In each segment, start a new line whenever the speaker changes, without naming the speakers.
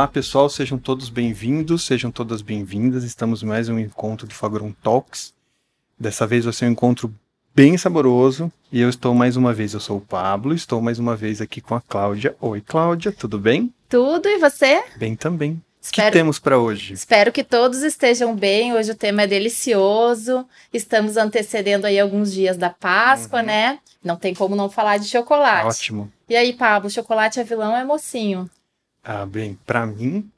Olá pessoal, sejam todos bem-vindos, sejam todas bem-vindas. Estamos em mais um encontro do Fagron Talks. Dessa vez vai ser um encontro bem saboroso e eu estou mais uma vez, eu sou o Pablo, estou mais uma vez aqui com a Cláudia. Oi Cláudia, tudo bem?
Tudo e você?
Bem também.
Espero,
que temos para hoje?
Espero que todos estejam bem. Hoje o tema é delicioso. Estamos antecedendo aí alguns dias da Páscoa, uhum. né? Não tem como não falar de chocolate.
Ótimo.
E aí, Pablo, chocolate é vilão ou é mocinho?
Ah, bem, para mim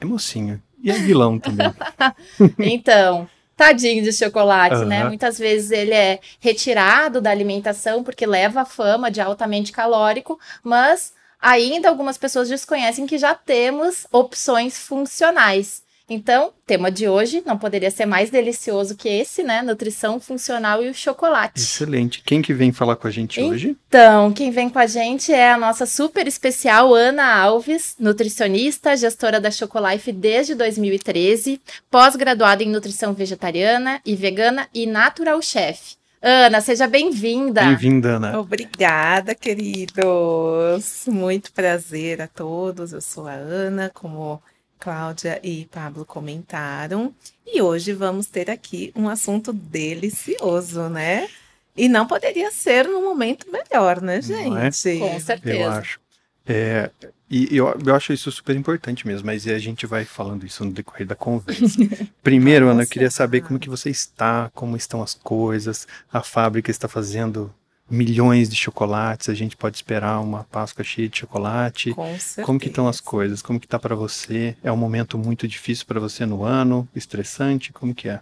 é mocinho. E é vilão também.
então, tadinho de chocolate, uhum. né? Muitas vezes ele é retirado da alimentação porque leva a fama de altamente calórico, mas ainda algumas pessoas desconhecem que já temos opções funcionais. Então, tema de hoje não poderia ser mais delicioso que esse, né? Nutrição funcional e o chocolate.
Excelente. Quem que vem falar com a gente hoje?
Então, quem vem com a gente é a nossa super especial Ana Alves, nutricionista, gestora da Chocolife desde 2013, pós-graduada em nutrição vegetariana e vegana e natural chef. Ana, seja bem-vinda.
Bem-vinda, Ana.
Obrigada, queridos. Muito prazer a todos. Eu sou a Ana, como Cláudia e Pablo comentaram. E hoje vamos ter aqui um assunto delicioso, né? E não poderia ser num momento melhor, né, gente?
É? Com certeza.
Eu acho. É, e eu, eu acho isso super importante mesmo, mas a gente vai falando isso no decorrer da conversa. Primeiro, Ana, eu queria saber como que você está, como estão as coisas, a fábrica está fazendo milhões de chocolates, a gente pode esperar uma Páscoa cheia de chocolate.
Com certeza.
Como que estão as coisas? Como que tá para você? É um momento muito difícil para você no ano? Estressante? Como que é?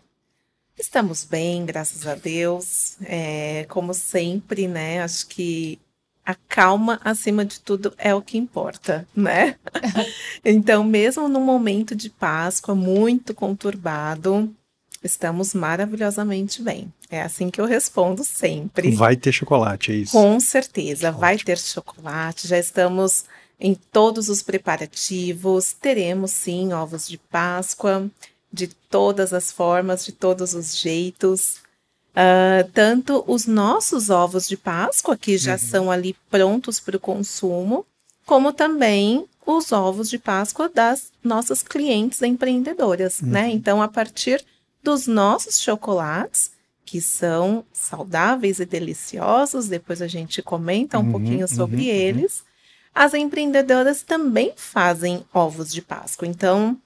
Estamos bem, graças a Deus. É, como sempre, né? Acho que a calma, acima de tudo, é o que importa, né? então, mesmo no momento de Páscoa muito conturbado, Estamos maravilhosamente bem. É assim que eu respondo sempre.
Vai ter chocolate, é isso?
Com certeza, vai ter chocolate. Já estamos em todos os preparativos. Teremos sim ovos de Páscoa, de todas as formas, de todos os jeitos. Uh, tanto os nossos ovos de Páscoa, que já uhum. são ali prontos para o consumo, como também os ovos de Páscoa das nossas clientes empreendedoras, né? uhum. né? Então, a partir dos nossos chocolates, que são saudáveis e deliciosos, depois a gente comenta um uhum, pouquinho sobre uhum, uhum. eles. Uhum. As empreendedoras também fazem ovos de Páscoa. Então,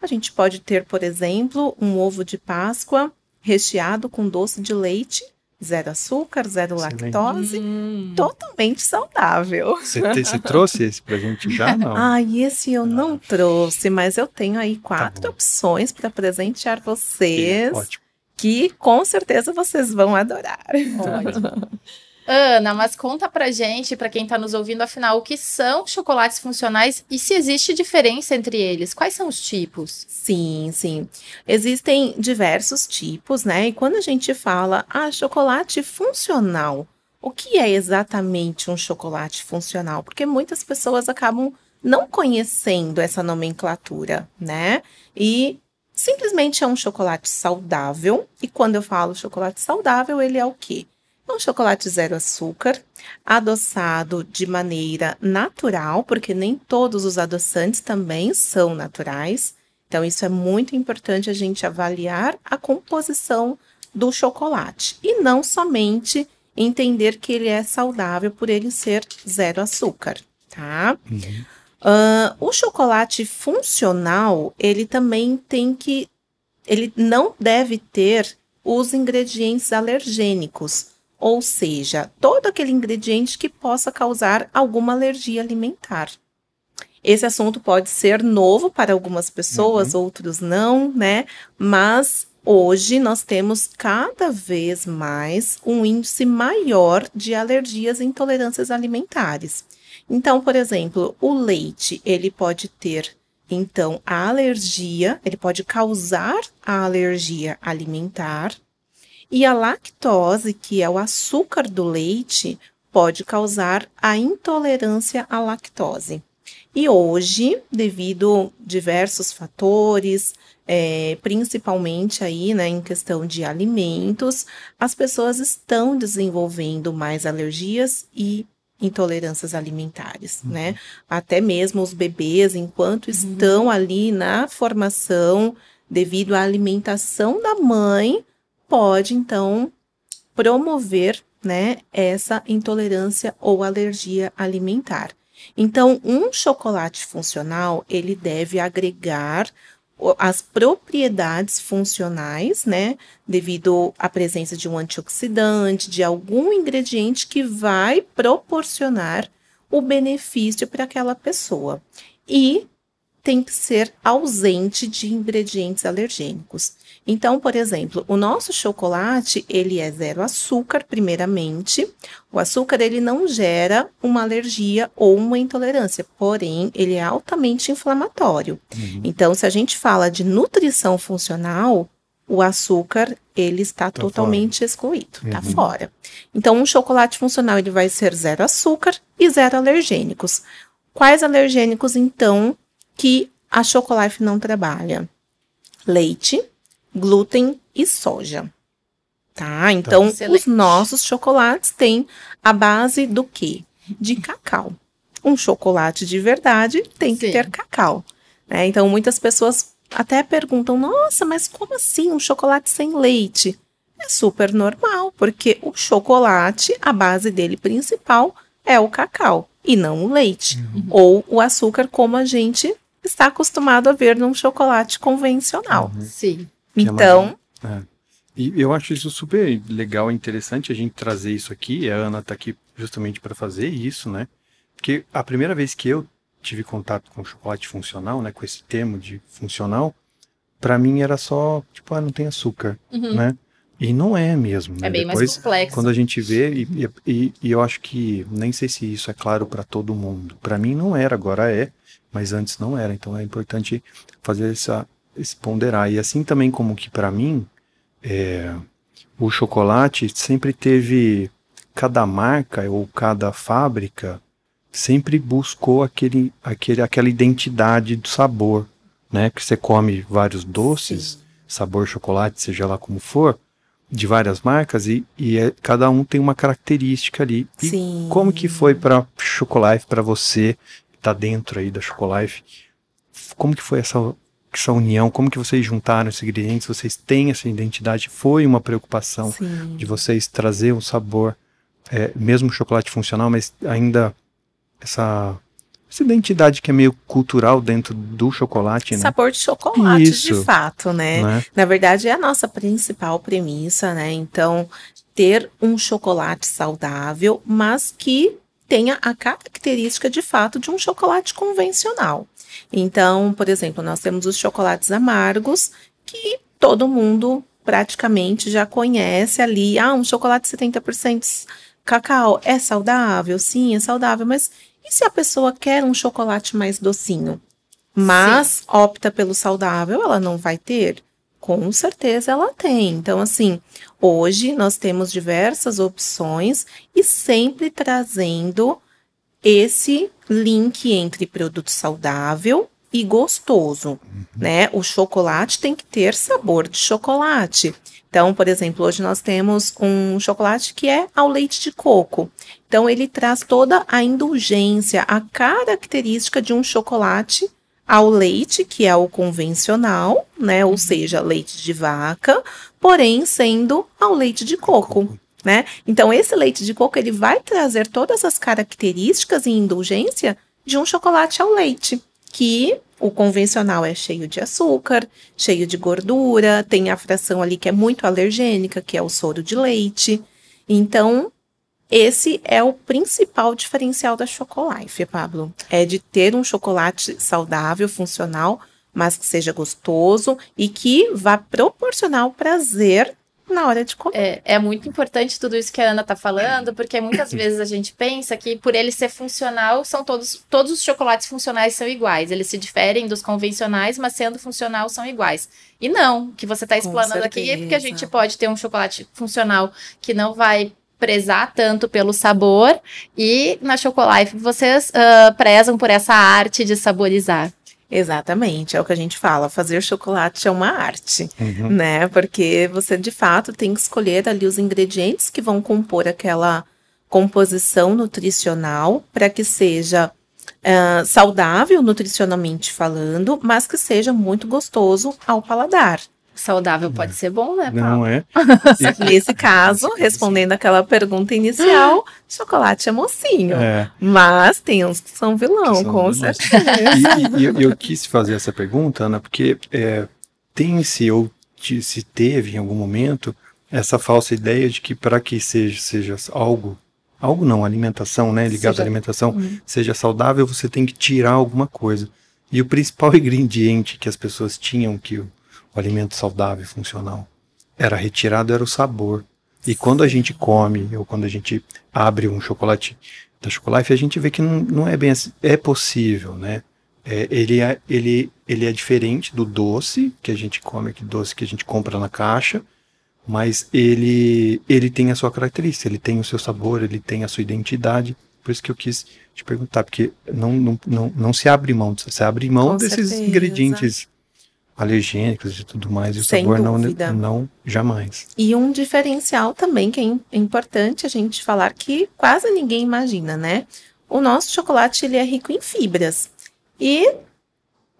a gente pode ter, por exemplo, um ovo de Páscoa recheado com doce de leite zero açúcar, zero Excelente. lactose, hum. totalmente saudável.
Você, trouxe esse pra gente já? Não?
Ah, esse eu ah. não trouxe, mas eu tenho aí tá quatro tá opções para presentear vocês. ótimo. Que com certeza vocês vão adorar.
Ótimo. Ana, mas conta pra gente, pra quem tá nos ouvindo, afinal, o que são chocolates funcionais e se existe diferença entre eles? Quais são os tipos?
Sim, sim. Existem diversos tipos, né? E quando a gente fala, ah, chocolate funcional, o que é exatamente um chocolate funcional? Porque muitas pessoas acabam não conhecendo essa nomenclatura, né? E simplesmente é um chocolate saudável. E quando eu falo chocolate saudável, ele é o quê? um chocolate zero açúcar, adoçado de maneira natural, porque nem todos os adoçantes também são naturais. Então, isso é muito importante a gente avaliar a composição do chocolate e não somente entender que ele é saudável por ele ser zero açúcar, tá? Uhum. Uh, o chocolate funcional, ele também tem que. Ele não deve ter os ingredientes alergênicos, ou seja, todo aquele ingrediente que possa causar alguma alergia alimentar. Esse assunto pode ser novo para algumas pessoas, uhum. outros não, né? Mas hoje nós temos cada vez mais um índice maior de alergias e intolerâncias alimentares. Então, por exemplo, o leite, ele pode ter então a alergia, ele pode causar a alergia alimentar, e a lactose, que é o açúcar do leite, pode causar a intolerância à lactose. E hoje, devido a diversos fatores, é, principalmente aí, né, em questão de alimentos, as pessoas estão desenvolvendo mais alergias e intolerâncias alimentares, uhum. né? Até mesmo os bebês, enquanto uhum. estão ali na formação, devido à alimentação da mãe, pode então promover, né, essa intolerância ou alergia alimentar. Então, um chocolate funcional, ele deve agregar as propriedades funcionais, né, devido à presença de um antioxidante, de algum ingrediente que vai proporcionar o benefício para aquela pessoa. E tem que ser ausente de ingredientes alergênicos. Então, por exemplo, o nosso chocolate, ele é zero açúcar, primeiramente. O açúcar, ele não gera uma alergia ou uma intolerância, porém, ele é altamente inflamatório. Uhum. Então, se a gente fala de nutrição funcional, o açúcar, ele está tá totalmente fora. excluído, está uhum. fora. Então, um chocolate funcional, ele vai ser zero açúcar e zero alergênicos. Quais alergênicos, então, que a Chocolife não trabalha? Leite, glúten e soja. Tá? Então, os nossos chocolates têm a base do quê? De cacau. Um chocolate de verdade tem Sim. que ter cacau. Né? Então, muitas pessoas até perguntam: nossa, mas como assim um chocolate sem leite? É super normal, porque o chocolate, a base dele principal é o cacau e não o leite. Uhum. Ou o açúcar, como a gente está acostumado a ver num chocolate convencional.
Uhum. Sim.
Então.
É. E eu acho isso super legal e interessante a gente trazer isso aqui. A Ana está aqui justamente para fazer isso, né? Porque a primeira vez que eu tive contato com chocolate funcional, né, com esse termo de funcional, para mim era só, tipo, ah, não tem açúcar, uhum. né? E não é mesmo. Né?
É bem Depois, mais complexo.
Quando a gente vê, e, e, e eu acho que nem sei se isso é claro para todo mundo. Para mim não era, agora é, mas antes não era. Então é importante fazer essa, esse ponderar. E assim também como que para mim, é, o chocolate sempre teve cada marca ou cada fábrica sempre buscou aquele, aquele, aquela identidade do sabor, né? Que você come vários doces, Sim. sabor chocolate, seja lá como for, de várias marcas e, e é, cada um tem uma característica ali. E Sim. como que foi para chocolate para você que tá dentro aí da chocolate? Como que foi essa essa união, como que vocês juntaram esses ingredientes, vocês têm essa identidade, foi uma preocupação Sim. de vocês trazer um sabor, é, mesmo chocolate funcional, mas ainda essa, essa identidade que é meio cultural dentro do chocolate, né?
Sabor de chocolate, Isso. de fato, né? né? Na verdade, é a nossa principal premissa, né? Então, ter um chocolate saudável, mas que tenha a característica de fato de um chocolate convencional. Então, por exemplo, nós temos os chocolates amargos que todo mundo praticamente já conhece ali. Ah, um chocolate 70% cacau é saudável? Sim, é saudável, mas e se a pessoa quer um chocolate mais docinho, mas Sim. opta pelo saudável, ela não vai ter? Com certeza ela tem. Então, assim, hoje nós temos diversas opções e sempre trazendo esse link entre produto saudável e gostoso, uhum. né? O chocolate tem que ter sabor de chocolate. Então, por exemplo, hoje nós temos um chocolate que é ao leite de coco. Então, ele traz toda a indulgência, a característica de um chocolate ao leite, que é o convencional, né? Ou uhum. seja, leite de vaca, porém sendo ao leite de coco né? Então esse leite de coco ele vai trazer todas as características e indulgência de um chocolate ao leite, que o convencional é cheio de açúcar, cheio de gordura, tem a fração ali que é muito alergênica, que é o soro de leite. Então, esse é o principal diferencial da Chocolife, Pablo. É de ter um chocolate saudável, funcional, mas que seja gostoso e que vá proporcionar o prazer na hora de comer.
É, é muito importante tudo isso que a Ana tá falando, porque muitas vezes a gente pensa que por ele ser funcional, são todos, todos os chocolates funcionais são iguais. Eles se diferem dos convencionais, mas sendo funcional são iguais. E não, o que você está explanando aqui é porque a gente pode ter um chocolate funcional que não vai prezar tanto pelo sabor e na Chocolife vocês uh, prezam por essa arte de saborizar.
Exatamente, é o que a gente fala, fazer chocolate é uma arte, uhum. né? Porque você de fato tem que escolher ali os ingredientes que vão compor aquela composição nutricional para que seja uh, saudável nutricionalmente falando, mas que seja muito gostoso ao paladar.
Saudável pode ser bom, né,
Paulo? Não é?
Nesse caso, respondendo aquela pergunta inicial, chocolate é mocinho. É. Mas tem uns que são vilão, que são com certeza.
E, e, e, eu quis fazer essa pergunta, Ana, porque é, tem-se ou se teve em algum momento essa falsa ideia de que para que seja, seja algo, algo não, alimentação, né, ligado seja, à alimentação, hum. seja saudável, você tem que tirar alguma coisa. E o principal ingrediente que as pessoas tinham que o, alimento saudável e funcional era retirado era o sabor. E quando a gente come, ou quando a gente abre um chocolate da Chocolate, a gente vê que não, não é bem assim. É possível, né? É, ele, é, ele, ele é diferente do doce que a gente come, aquele doce que a gente compra na caixa, mas ele, ele tem a sua característica, ele tem o seu sabor, ele tem a sua identidade. Por isso que eu quis te perguntar, porque não, não, não, não se abre mão, você abre mão Com desses certeza. ingredientes alergênicos e tudo mais, e o Sem sabor não, não jamais.
E um diferencial também que é importante a gente falar que quase ninguém imagina, né? O nosso chocolate ele é rico em fibras. E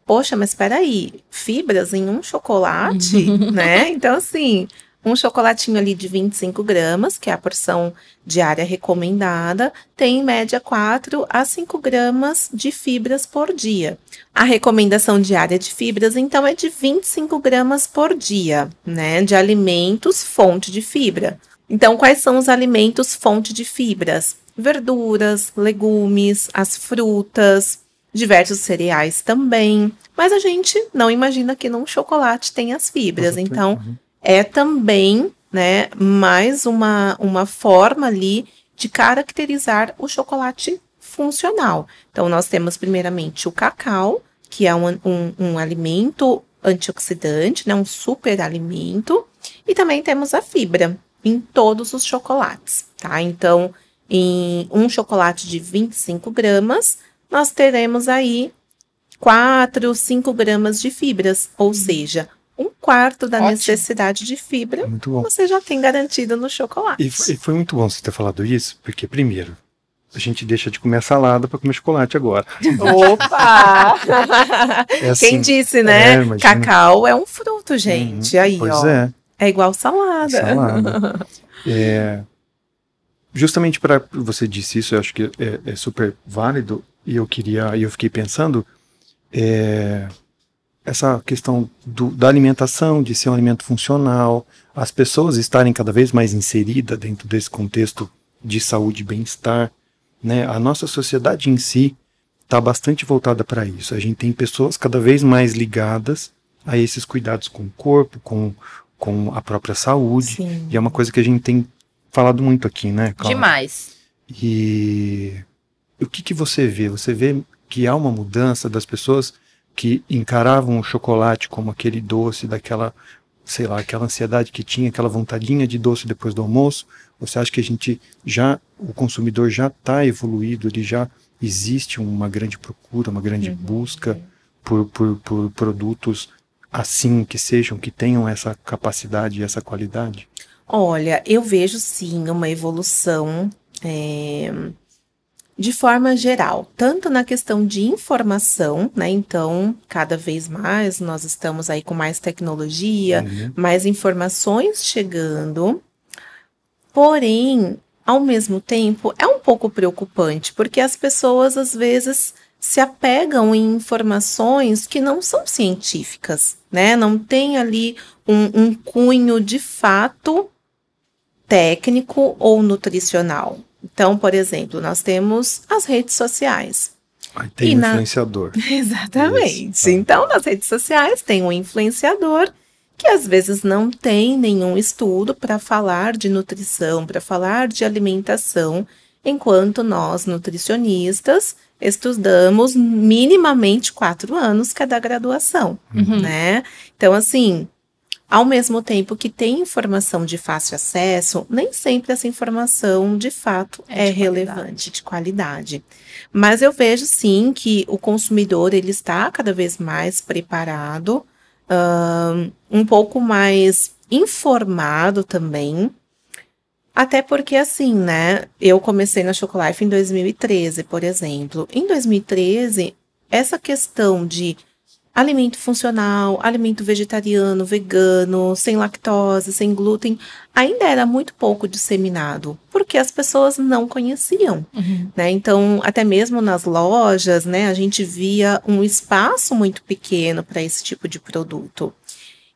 poxa, mas espera aí, fibras em um chocolate, né? Então assim, um chocolatinho ali de 25 gramas, que é a porção diária recomendada, tem em média 4 a 5 gramas de fibras por dia. A recomendação diária de fibras, então, é de 25 gramas por dia, né? De alimentos fonte de fibra. Então, quais são os alimentos fonte de fibras? Verduras, legumes, as frutas, diversos cereais também. Mas a gente não imagina que num chocolate tem as fibras. Então, é também né, mais uma, uma forma ali de caracterizar o chocolate funcional. Então, nós temos primeiramente o cacau, que é um, um, um alimento antioxidante, né, um super alimento, e também temos a fibra em todos os chocolates, tá? Então, em um chocolate de 25 gramas, nós teremos aí 4, 5 gramas de fibras, ou hum. seja, um quarto da Ótimo. necessidade de fibra você já tem garantido no chocolate.
E foi, e foi, muito bom você ter falado isso, porque primeiro, a gente deixa de comer salada para comer chocolate agora.
Opa! é assim, Quem disse, né? É, Cacau é um fruto, gente. Uhum, Aí, pois ó. É. É igual salada.
Salada. é, justamente para você disse isso, eu acho que é, é, super válido e eu queria, e eu fiquei pensando, é, essa questão do, da alimentação, de ser um alimento funcional, as pessoas estarem cada vez mais inseridas dentro desse contexto de saúde e bem-estar. Né? A nossa sociedade em si está bastante voltada para isso. A gente tem pessoas cada vez mais ligadas a esses cuidados com o corpo, com, com a própria saúde. Sim. E é uma coisa que a gente tem falado muito aqui, né?
Clara? Demais.
E o que, que você vê? Você vê que há uma mudança das pessoas que encaravam o chocolate como aquele doce daquela, sei lá, aquela ansiedade que tinha, aquela vontadinha de doce depois do almoço? Você acha que a gente já, o consumidor já está evoluído, ele já existe uma grande procura, uma grande uhum. busca por, por, por produtos assim que sejam, que tenham essa capacidade e essa qualidade?
Olha, eu vejo sim uma evolução é, de forma geral, tanto na questão de informação, né? Então, cada vez mais nós estamos aí com mais tecnologia, uhum. mais informações chegando. Porém, ao mesmo tempo, é um pouco preocupante, porque as pessoas às vezes se apegam em informações que não são científicas, né? Não tem ali um, um cunho de fato técnico ou nutricional. Então, por exemplo, nós temos as redes sociais.
Aí tem um influenciador.
Exatamente. Isso. Tá. Então, nas redes sociais tem um influenciador que às vezes não tem nenhum estudo para falar de nutrição, para falar de alimentação, enquanto nós, nutricionistas, estudamos minimamente quatro anos cada graduação, uhum. né? Então, assim, ao mesmo tempo que tem informação de fácil acesso, nem sempre essa informação de fato é, é de relevante, qualidade. de qualidade. Mas eu vejo sim que o consumidor ele está cada vez mais preparado, um, pouco mais informado também. Até porque, assim, né? Eu comecei na Chocolife em 2013, por exemplo. Em 2013, essa questão de alimento funcional, alimento vegetariano, vegano, sem lactose, sem glúten, ainda era muito pouco disseminado, porque as pessoas não conheciam, uhum. né? Então, até mesmo nas lojas, né, a gente via um espaço muito pequeno para esse tipo de produto.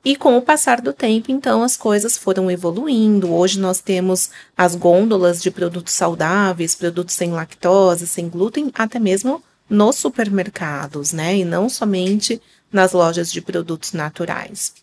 E com o passar do tempo, então, as coisas foram evoluindo. Hoje nós temos as gôndolas de produtos saudáveis, produtos sem lactose, sem glúten, até mesmo nos supermercados, né? E não somente nas lojas de produtos naturais.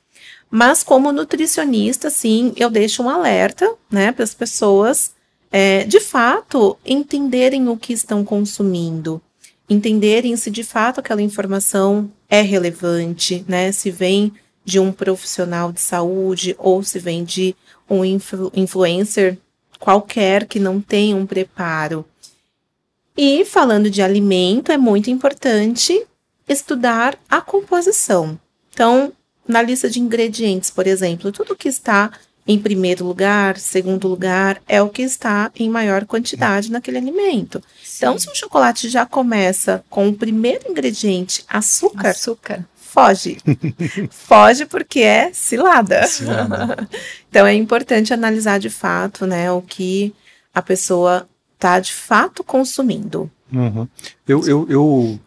Mas como nutricionista, sim, eu deixo um alerta, né, para as pessoas, é, de fato, entenderem o que estão consumindo, entenderem se de fato aquela informação é relevante, né, se vem de um profissional de saúde ou se vem de um influ influencer qualquer que não tem um preparo e falando de alimento, é muito importante estudar a composição. Então, na lista de ingredientes, por exemplo, tudo que está em primeiro lugar, segundo lugar, é o que está em maior quantidade naquele alimento. Sim. Então, se o chocolate já começa com o primeiro ingrediente, açúcar,
açúcar.
foge. foge porque é cilada. cilada. então, é importante analisar de fato, né, o que a pessoa está de fato consumindo.
Uhum. Eu, eu, eu,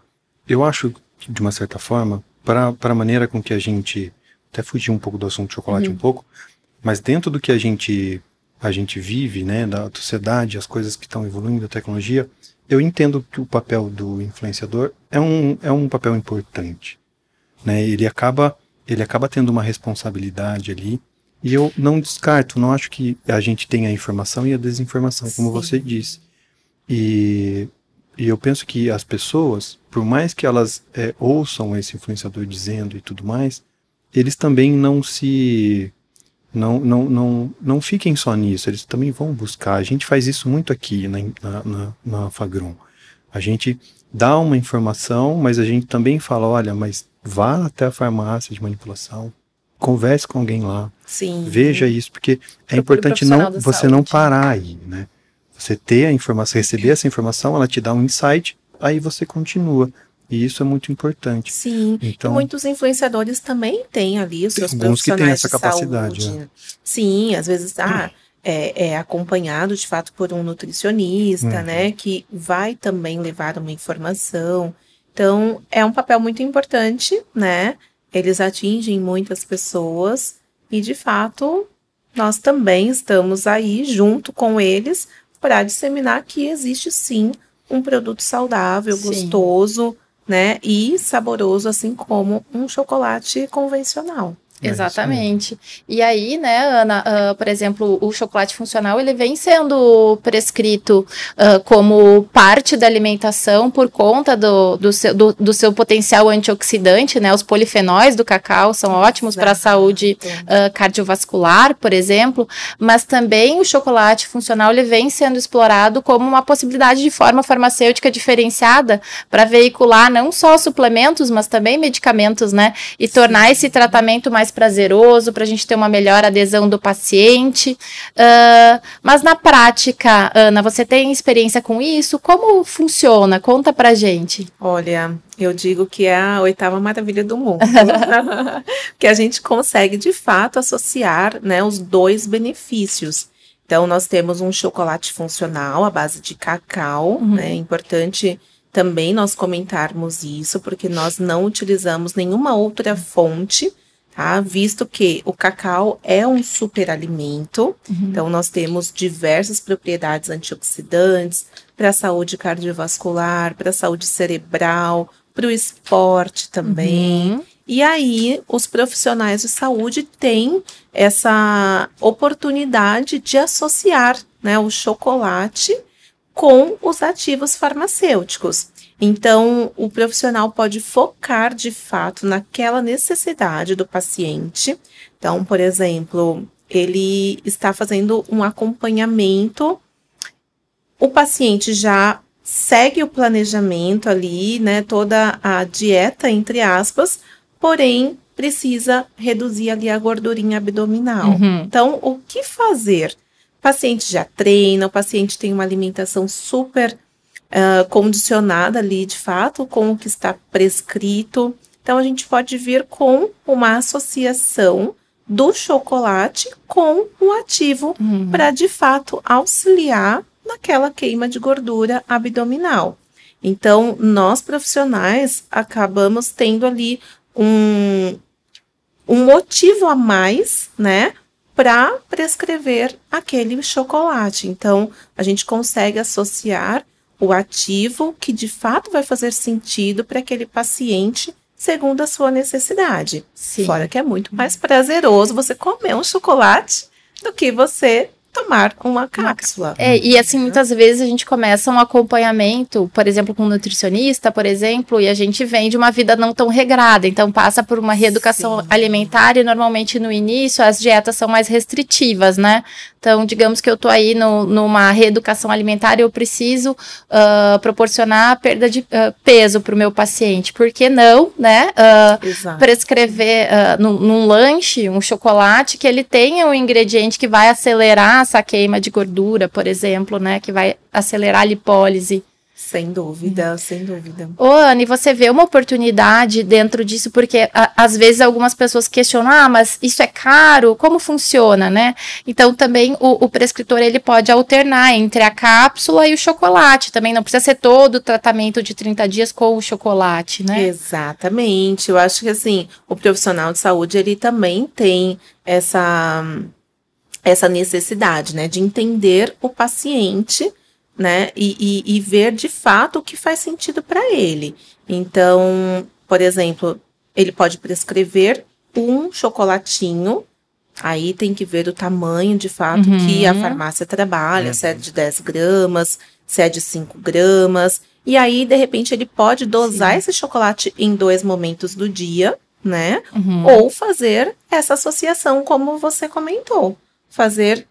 eu acho, de uma certa forma, para a maneira com que a gente. Até fugir um pouco do assunto chocolate uhum. um pouco, mas dentro do que a gente, a gente vive, né, da sociedade, as coisas que estão evoluindo, a tecnologia, eu entendo que o papel do influenciador é um, é um papel importante. Né? Ele, acaba, ele acaba tendo uma responsabilidade ali. E eu não descarto, não acho que a gente tenha a informação e a desinformação, como Sim. você disse. E, e eu penso que as pessoas, por mais que elas é, ouçam esse influenciador dizendo e tudo mais, eles também não se. Não, não, não, não fiquem só nisso, eles também vão buscar. A gente faz isso muito aqui na, na, na, na Fagron. A gente dá uma informação, mas a gente também fala: olha, mas vá até a farmácia de manipulação, converse com alguém lá,
Sim.
veja isso, porque é importante não você saúde. não parar aí, né? Você ter a informação, receber essa informação, ela te dá um insight, aí você continua. E isso é muito importante.
Sim. Então, e muitos influenciadores também têm ali os seus profissionais que têm essa capacidade. Né? Sim, às vezes ah, é, é, acompanhado de fato por um nutricionista, uhum. né, que vai também levar uma informação. Então, é um papel muito importante, né? Eles atingem muitas pessoas e de fato nós também estamos aí junto com eles para disseminar que existe sim um produto saudável, sim. gostoso, né, e saboroso, assim como um chocolate convencional.
É Exatamente. E aí, né, Ana, uh, por exemplo, o chocolate funcional ele vem sendo prescrito uh, como parte da alimentação por conta do, do, seu, do, do, seu potencial antioxidante, né? Os polifenóis do cacau são ótimos para a saúde uh, cardiovascular, por exemplo, mas também o chocolate funcional ele vem sendo explorado como uma possibilidade de forma farmacêutica diferenciada para veicular não só suplementos, mas também medicamentos, né? E tornar esse tratamento mais mais prazeroso, para a gente ter uma melhor adesão do paciente. Uh, mas na prática, Ana, você tem experiência com isso? Como funciona? Conta pra gente.
Olha, eu digo que é a oitava maravilha do mundo. que a gente consegue de fato associar né, os dois benefícios. Então, nós temos um chocolate funcional à base de cacau, uhum. né? É importante também nós comentarmos isso, porque nós não utilizamos nenhuma outra fonte tá? Visto que o cacau é um superalimento, uhum. então nós temos diversas propriedades antioxidantes para a saúde cardiovascular, para a saúde cerebral, para o esporte também. Uhum. E aí, os profissionais de saúde têm essa oportunidade de associar né, o chocolate com os ativos farmacêuticos. Então, o profissional pode focar de fato naquela necessidade do paciente. Então, por exemplo, ele está fazendo um acompanhamento, o paciente já segue o planejamento ali, né, toda a dieta, entre aspas, porém precisa reduzir ali a gordurinha abdominal. Uhum. Então, o que fazer? paciente já treina, o paciente tem uma alimentação super uh, condicionada ali, de fato, com o que está prescrito. Então, a gente pode vir com uma associação do chocolate com o ativo uhum. para, de fato, auxiliar naquela queima de gordura abdominal. Então, nós profissionais acabamos tendo ali um, um motivo a mais, né, para prescrever aquele chocolate. Então, a gente consegue associar o ativo que de fato vai fazer sentido para aquele paciente segundo a sua necessidade. Sim. Fora que é muito mais prazeroso você comer um chocolate do que você tomar uma cápsula.
É, e assim, muitas vezes a gente começa um acompanhamento, por exemplo, com um nutricionista, por exemplo, e a gente vem de uma vida não tão regrada, então passa por uma reeducação Sim. alimentar e normalmente no início as dietas são mais restritivas, né? Então, digamos que eu tô aí no, numa reeducação alimentar e eu preciso uh, proporcionar perda de uh, peso para o meu paciente. Por que não, né? Uh, prescrever num, num lanche um chocolate que ele tenha um ingrediente que vai acelerar essa queima de gordura, por exemplo, né? Que vai acelerar a lipólise.
Sem dúvida, hum. sem dúvida.
Ô, Anne, você vê uma oportunidade dentro disso, porque a, às vezes algumas pessoas questionam, ah, mas isso é caro, como funciona, né? Então também o, o prescritor ele pode alternar entre a cápsula e o chocolate, também não precisa ser todo o tratamento de 30 dias com o chocolate, né?
Exatamente, eu acho que assim, o profissional de saúde ele também tem essa essa necessidade, né, de entender o paciente, né, e, e, e ver de fato o que faz sentido para ele. Então, por exemplo, ele pode prescrever um chocolatinho, aí tem que ver o tamanho de fato uhum. que a farmácia trabalha, uhum. se é de 10 gramas, se é de 5 gramas, e aí, de repente, ele pode dosar Sim. esse chocolate em dois momentos do dia, né? Uhum. Ou fazer essa associação, como você comentou fazer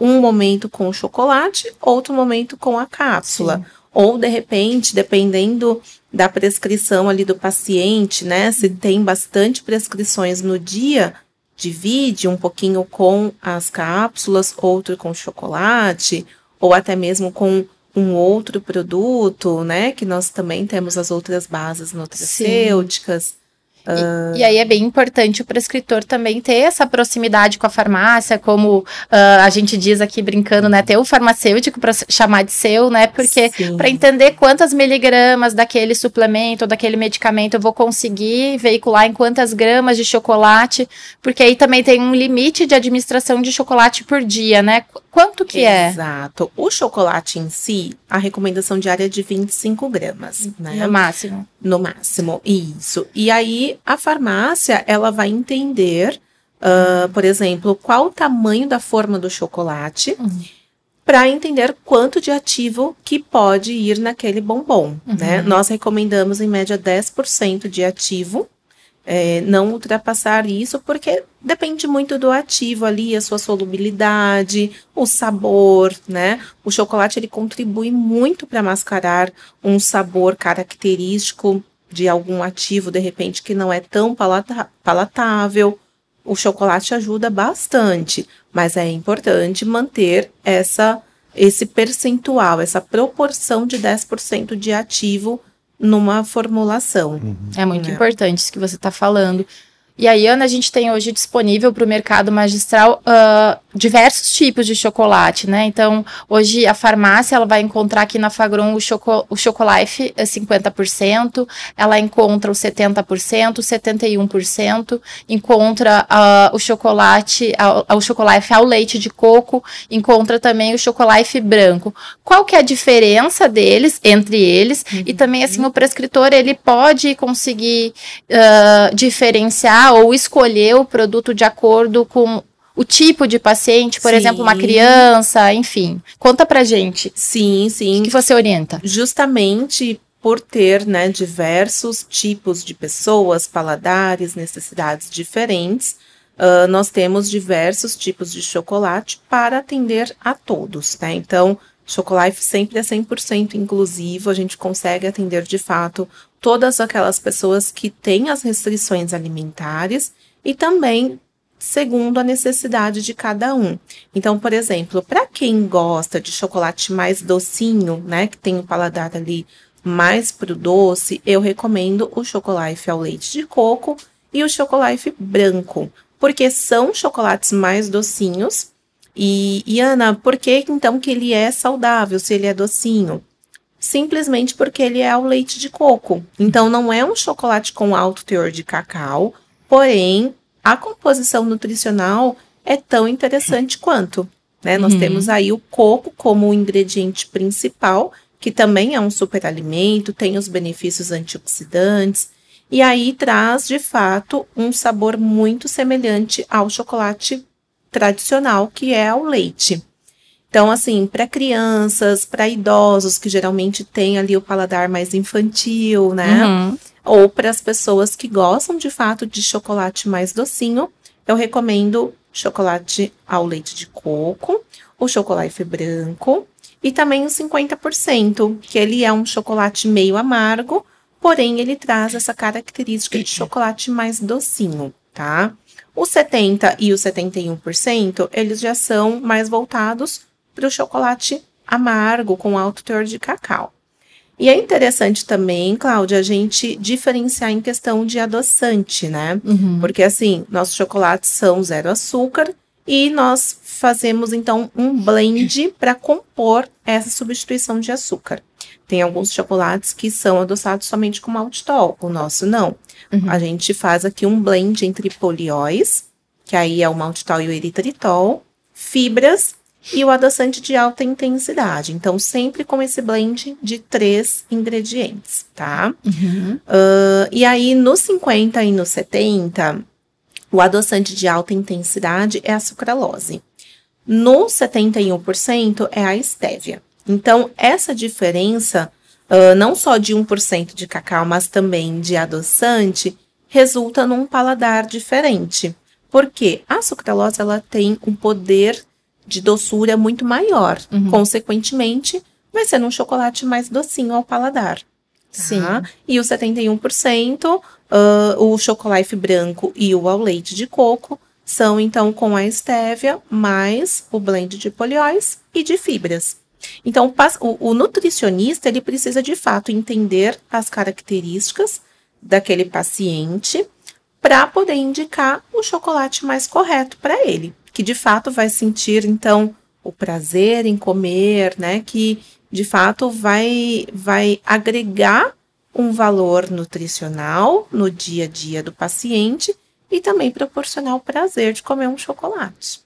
um momento com o chocolate, outro momento com a cápsula. Sim. Ou, de repente, dependendo da prescrição ali do paciente, né? Se tem bastante prescrições no dia, divide um pouquinho com as cápsulas, outro com chocolate, ou até mesmo com um outro produto, né? Que nós também temos as outras bases nutracêuticas. Sim.
Uh... E, e, aí é bem importante o prescritor também ter essa proximidade com a farmácia, como uh, a gente diz aqui brincando, né? Ter o farmacêutico para chamar de seu, né? Porque para entender quantas miligramas daquele suplemento daquele medicamento eu vou conseguir veicular em quantas gramas de chocolate, porque aí também tem um limite de administração de chocolate por dia, né? Quanto que
Exato. é? Exato. O chocolate em si, a recomendação diária é de 25 gramas, né?
No máximo.
No máximo, isso. E aí, a farmácia, ela vai entender, uh, por exemplo, qual o tamanho da forma do chocolate, uhum. para entender quanto de ativo que pode ir naquele bombom, né? uhum. né? Nós recomendamos, em média, 10% de ativo, é, não ultrapassar isso, porque depende muito do ativo ali, a sua solubilidade, o sabor, né? O chocolate ele contribui muito para mascarar um sabor característico de algum ativo, de repente, que não é tão palata palatável. O chocolate ajuda bastante, mas é importante manter essa esse percentual, essa proporção de 10% de ativo numa formulação. Uhum.
É muito né? importante isso que você está falando. E aí, Ana, a gente tem hoje disponível para o mercado magistral uh, diversos tipos de chocolate, né? Então, hoje a farmácia ela vai encontrar aqui na Fagron o, choco, o Chocolife 50%, ela encontra o 70%, o 71%, encontra uh, o chocolate, uh, o Chocolife ao leite de coco, encontra também o Chocolife branco. Qual que é a diferença deles, entre eles? Uhum. E também, assim, o prescritor, ele pode conseguir uh, ou escolher o produto de acordo com o tipo de paciente, por sim. exemplo, uma criança, enfim. Conta pra gente.
Sim, sim.
O que você orienta?
Justamente por ter né, diversos tipos de pessoas, paladares, necessidades diferentes, uh, nós temos diversos tipos de chocolate para atender a todos, né? Então, Chocolife sempre é 100% inclusivo, a gente consegue atender de fato todas aquelas pessoas que têm as restrições alimentares e também segundo a necessidade de cada um. Então, por exemplo, para quem gosta de chocolate mais docinho, né, que tem o paladar ali mais pro doce, eu recomendo o chocolate ao leite de coco e o chocolate branco, porque são chocolates mais docinhos. E, e Ana, por que então que ele é saudável se ele é docinho? Simplesmente porque ele é ao leite de coco. Então não é um chocolate com alto teor de cacau, porém a composição nutricional é tão interessante quanto. Né? Nós uhum. temos aí o coco como o ingrediente principal, que também é um superalimento, tem os benefícios antioxidantes, e aí traz, de fato, um sabor muito semelhante ao chocolate tradicional, que é o leite. Então, assim, para crianças, para idosos, que geralmente têm ali o paladar mais infantil, né? Uhum. Ou para as pessoas que gostam de fato de chocolate mais docinho, eu recomendo chocolate ao leite de coco, o chocolate branco e também o 50%, que ele é um chocolate meio amargo, porém ele traz essa característica de chocolate mais docinho, tá? O 70 e o 71%, eles já são mais voltados para o chocolate amargo com alto teor de cacau. E é interessante também, Cláudia, a gente diferenciar em questão de adoçante, né? Uhum. Porque assim, nossos chocolates são zero açúcar e nós fazemos então um blend para compor essa substituição de açúcar. Tem alguns chocolates que são adoçados somente com maltitol, o nosso não. Uhum. A gente faz aqui um blend entre polióis, que aí é o maltitol e o eritritol, fibras e o adoçante de alta intensidade. Então, sempre com esse blend de três ingredientes, tá? Uhum. Uh, e aí, no 50 e no 70, o adoçante de alta intensidade é a sucralose. No 71% é a estévia. Então, essa diferença, uh, não só de 1% de cacau, mas também de adoçante, resulta num paladar diferente. Porque a sucralose ela tem um poder de doçura muito maior. Uhum. Consequentemente, vai ser um chocolate mais docinho ao paladar. Tá? Sim. E o 71%, uh, o chocolate branco e o ao leite de coco, são então com a estévia mais o blend de polióis e de fibras. Então, o, o nutricionista ele precisa de fato entender as características daquele paciente para poder indicar o chocolate mais correto para ele, que de fato vai sentir então o prazer em comer, né? Que de fato vai vai agregar um valor nutricional no dia a dia do paciente e também proporcionar o prazer de comer um chocolate.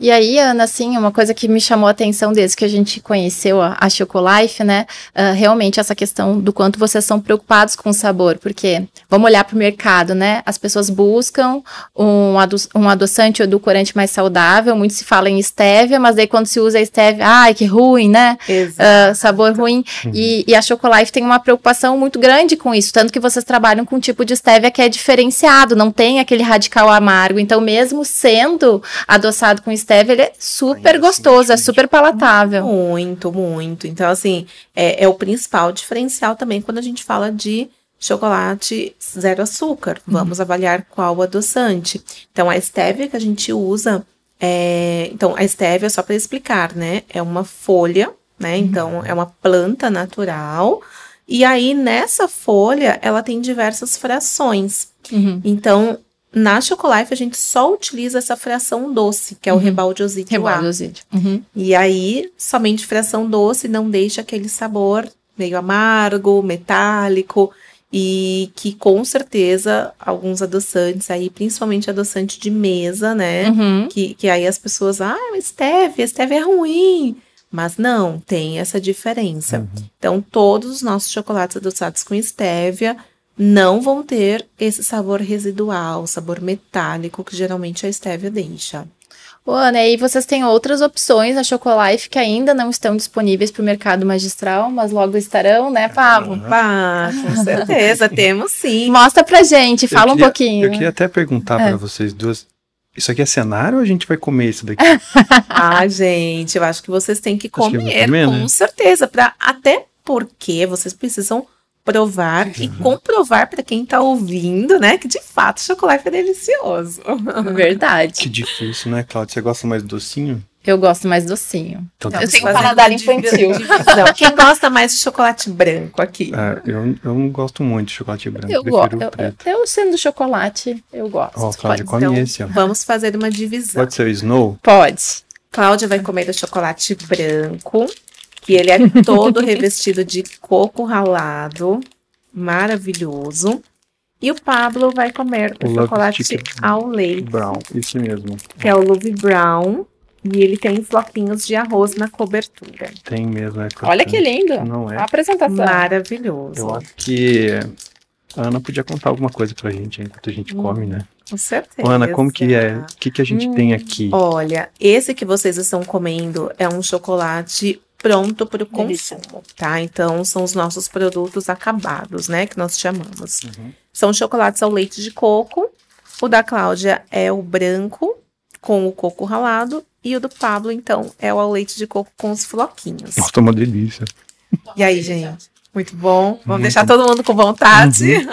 E aí, Ana, assim, uma coisa que me chamou a atenção desde que a gente conheceu a, a Chocolife, né? Uh, realmente essa questão do quanto vocês são preocupados com o sabor, porque vamos olhar para o mercado, né? As pessoas buscam um, ado um adoçante ou edulcorante mais saudável, muito se fala em estévia, mas daí quando se usa a estévia, ai, que ruim, né? Uh, sabor ruim. Uhum. E, e, a Chocolife tem uma preocupação muito grande com isso, tanto que vocês trabalham com um tipo de estévia que é diferenciado, não tem aquele radical amargo. Então, mesmo sendo adoçado com stevia, ele é super Ai, gostoso, é super palatável.
Muito, muito. Então, assim, é, é o principal diferencial também quando a gente fala de chocolate zero açúcar. Uhum. Vamos avaliar qual adoçante. Então, a stevia que a gente usa, é... então, a stevia, só para explicar, né, é uma folha, né, uhum. então, é uma planta natural, e aí, nessa folha, ela tem diversas frações. Uhum. Então, na Chocolife, a gente só utiliza essa fração doce, que é o uhum. rebaldosite
Rebaldosite. Uhum.
E aí, somente fração doce não deixa aquele sabor meio amargo, metálico, e que com certeza alguns adoçantes aí, principalmente adoçante de mesa, né? Uhum. Que, que aí as pessoas, ah, stevia, stevia é ruim. Mas não, tem essa diferença. Uhum. Então, todos os nossos chocolates adoçados com stevia não vão ter esse sabor residual, sabor metálico que geralmente a stevia deixa.
Ô, Ana, e vocês têm outras opções na Chocolife que ainda não estão disponíveis para o mercado magistral, mas logo estarão, né, Pablo?
Uhum. Ah, com certeza, temos sim.
Mostra pra gente, fala queria, um pouquinho.
Eu queria até perguntar é. para vocês duas, isso aqui é cenário ou a gente vai comer isso daqui?
ah, gente, eu acho que vocês têm que comer, que comer com né? certeza, para até porque vocês precisam provar uhum. e comprovar para quem está ouvindo, né, que de fato o chocolate é delicioso.
Verdade.
Que difícil, né, Cláudia? Você gosta mais docinho?
Eu gosto mais docinho.
Então, tá eu tenho paladar infantil. Não, quem gosta mais de chocolate branco aqui?
É, eu, eu não gosto muito de chocolate branco.
Eu gosto. Eu, eu, sendo chocolate, eu gosto.
Ó, oh, Cláudia, come
então,
esse, ó.
Vamos fazer uma divisão.
Pode ser o Snow?
Pode.
Cláudia vai comer o chocolate branco, que ele é todo revestido de coco ralado. Maravilhoso. E o Pablo vai comer o, o chocolate ao leite.
Brown, isso mesmo.
Que é o Louis Brown. E ele tem floquinhos de arroz na cobertura.
Tem mesmo, é.
Olha que lindo.
Não é?
A apresentação.
Maravilhoso.
Eu acho que a Ana podia contar alguma coisa pra gente enquanto a gente hum, come, né?
Com certeza.
Ana, como que é? O que, que a gente hum, tem aqui?
Olha, esse que vocês estão comendo é um chocolate pronto para o consumo, tá? Então, são os nossos produtos acabados, né? Que nós chamamos. Uhum. São chocolates ao leite de coco. O da Cláudia é o branco com o coco ralado e o do Pablo, então, é o ao leite de coco com os floquinhos.
Nossa, uma delícia.
E aí, gente? Muito bom. Vamos Muito deixar todo mundo com vontade. Uhum.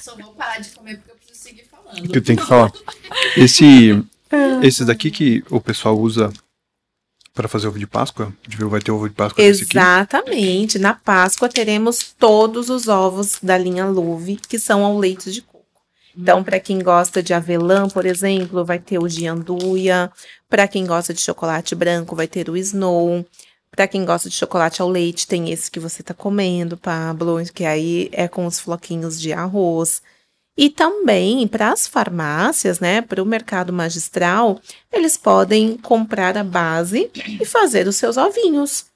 Só vou parar de comer porque eu preciso seguir falando.
Que eu tenho que falar. Esse, esses daqui que o pessoal usa para fazer ovo de Páscoa? Vai ter ovo de Páscoa
Exatamente. Na Páscoa teremos todos os ovos da linha Luve, que são ao leite de coco. Então, para quem gosta de avelã, por exemplo, vai ter o de anduia. Para quem gosta de chocolate branco, vai ter o snow. Para quem gosta de chocolate ao leite, tem esse que você está comendo, Pablo, que aí é com os floquinhos de arroz. E também para as farmácias, né, para o mercado magistral, eles podem comprar a base e fazer os seus ovinhos.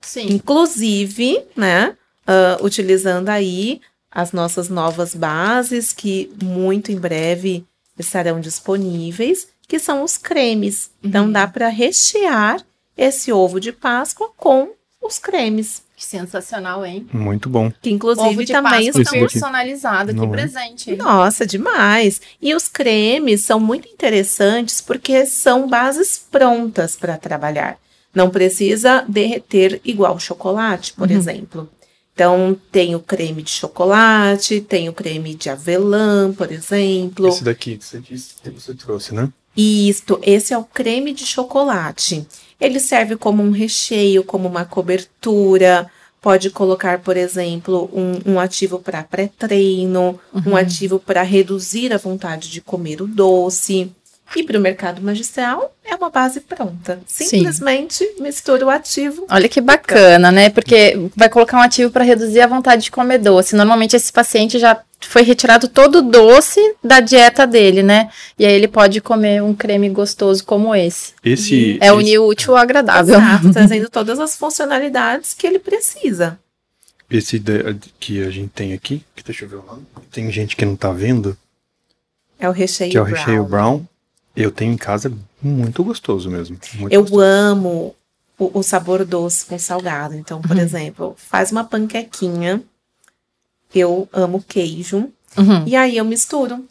Sim.
Inclusive, né, uh, utilizando aí as nossas novas bases, que muito em breve estarão disponíveis, que são os cremes. Então, uhum. dá para rechear esse ovo de Páscoa com os cremes.
Que sensacional, hein?
Muito bom.
Que inclusive ovo de também
Páscoa personalizado, que é? presente.
Nossa, demais. E os cremes são muito interessantes porque são bases prontas para trabalhar. Não precisa derreter igual chocolate, por uhum. exemplo. Então, tem o creme de chocolate, tem o creme de avelã, por exemplo.
Esse daqui que você disse, que você trouxe, né?
Isto, esse é o creme de chocolate. Ele serve como um recheio, como uma cobertura. Pode colocar, por exemplo, um, um ativo para pré-treino, uhum. um ativo para reduzir a vontade de comer o doce. E para o mercado magistral é uma base pronta. Simplesmente Sim. mistura o ativo.
Olha que bacana, né? Porque vai colocar um ativo para reduzir a vontade de comer doce. Normalmente esse paciente já foi retirado todo o doce da dieta dele, né? E aí ele pode comer um creme gostoso como esse.
Esse
é unir o útil ao agradável.
Exato, trazendo todas as funcionalidades que ele precisa.
Esse de, que a gente tem aqui, que deixa eu ver o nome. Tem gente que não tá vendo.
É o recheio
que é o recheio brown. Eu tenho em casa muito gostoso mesmo. Muito
eu
gostoso.
amo o, o, sabor doce com salgado. Então, por uhum. exemplo, faz uma panquequinha. Eu amo queijo. Uhum. E aí eu misturo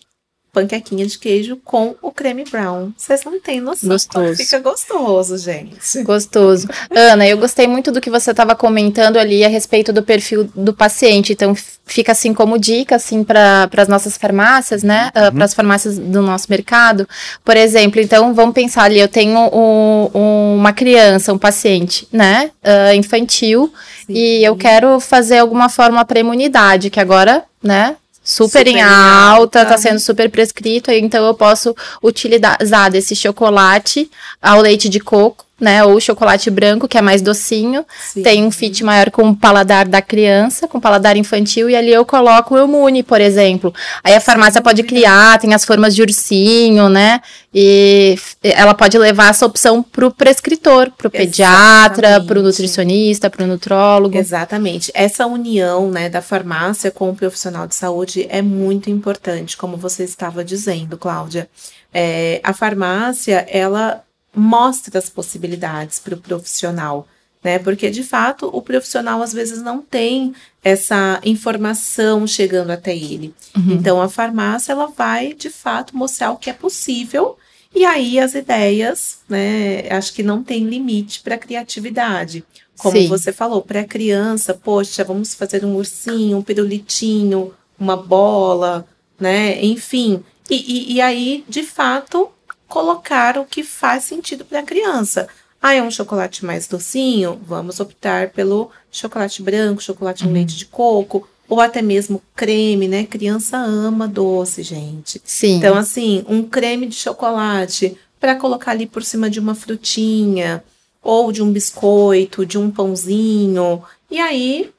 panquequinha de queijo com o creme brown. Vocês não têm noção.
Gostoso.
Fica gostoso, gente.
Gostoso. Ana, eu gostei muito do que você estava comentando ali a respeito do perfil do paciente. Então, fica assim como dica, assim, para as nossas farmácias, né? Uh, uhum. para as farmácias do nosso mercado. Por exemplo, então, vamos pensar ali, eu tenho um, um, uma criança, um paciente, né? Uh, infantil, Sim. e eu quero fazer alguma forma para imunidade, que agora, né? Super, super em alta, está sendo super prescrito, então eu posso utilizar desse chocolate ao leite de coco né? Ou chocolate branco, que é mais docinho. Sim. Tem um fit maior com o paladar da criança, com o paladar infantil, e ali eu coloco o Emune, por exemplo. Aí a farmácia pode criar, tem as formas de ursinho, né? E ela pode levar essa opção para o prescritor, para o pediatra, para o nutricionista, para o nutrólogo.
Exatamente. Essa união né, da farmácia com o profissional de saúde é muito importante, como você estava dizendo, Cláudia. É, a farmácia, ela mostra as possibilidades para o profissional, né? Porque de fato o profissional às vezes não tem essa informação chegando até ele. Uhum. Então a farmácia ela vai de fato mostrar o que é possível e aí as ideias, né? Acho que não tem limite para criatividade. como Sim. você falou, para a criança, poxa, vamos fazer um ursinho, um pirulitinho, uma bola, né? Enfim. E, e, e aí, de fato, colocar o que faz sentido para a criança. Ah, é um chocolate mais docinho? Vamos optar pelo chocolate branco, chocolate uhum. leite de coco, ou até mesmo creme, né? Criança ama doce, gente.
Sim.
Então, assim, um creme de chocolate para colocar ali por cima de uma frutinha, ou de um biscoito, de um pãozinho. E aí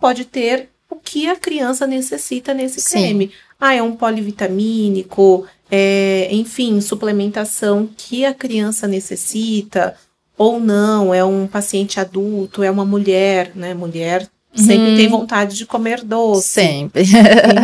pode ter o que a criança necessita nesse Sim. creme. Ah, é um polivitamínico, é, enfim, suplementação que a criança necessita, ou não, é um paciente adulto, é uma mulher, né? Mulher sempre uhum. tem vontade de comer doce.
Sempre.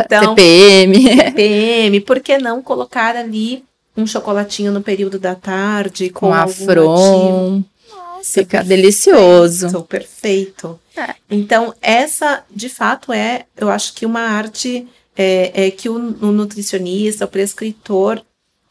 Então, TPM. TPM, por que não colocar ali um chocolatinho no período da tarde com um
afron? Nossa, Fica perfeito, delicioso.
Perfeito. É. Então, essa, de fato, é, eu acho que uma arte é, é que o, o, nutricionista, o prescritor,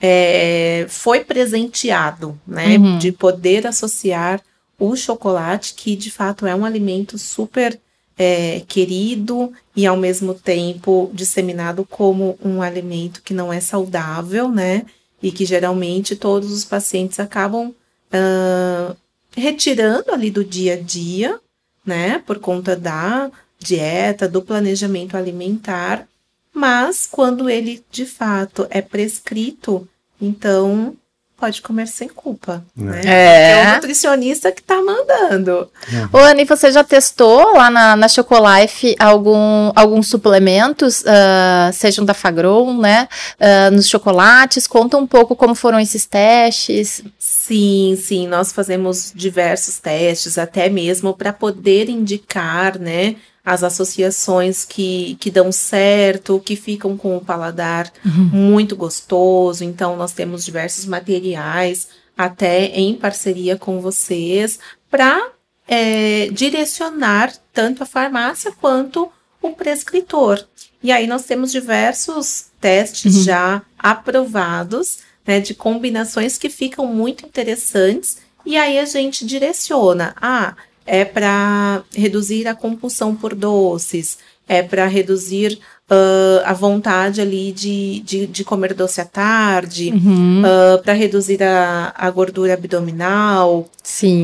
é, foi presenteado, né? Uhum. De poder associar o chocolate, que de fato é um alimento super é, querido e ao mesmo tempo disseminado como um alimento que não é saudável, né? E que geralmente todos os pacientes acabam uh, retirando ali do dia a dia, né? Por conta da dieta, do planejamento alimentar, mas quando ele de fato é prescrito, então pode comer sem culpa, né?
É.
é o nutricionista que tá mandando.
Uhum. Ô, Anny, você já testou lá na, na Chocolife algum, alguns suplementos, uh, sejam da Fagron, né? Uh, nos chocolates? Conta um pouco como foram esses testes.
Sim, sim, nós fazemos diversos testes, até mesmo para poder indicar, né? As associações que, que dão certo, que ficam com o paladar uhum. muito gostoso. Então, nós temos diversos materiais, até em parceria com vocês, para é, direcionar tanto a farmácia quanto o prescritor. E aí, nós temos diversos testes uhum. já aprovados, né, de combinações que ficam muito interessantes. E aí, a gente direciona. Ah, é para reduzir a compulsão por doces, é para reduzir uh, a vontade ali de, de, de, comer doce à tarde, uhum. uh, para reduzir a, a gordura abdominal,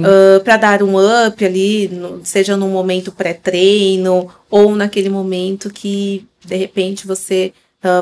uh,
para dar um up ali, no, seja no momento pré-treino ou naquele momento que de repente você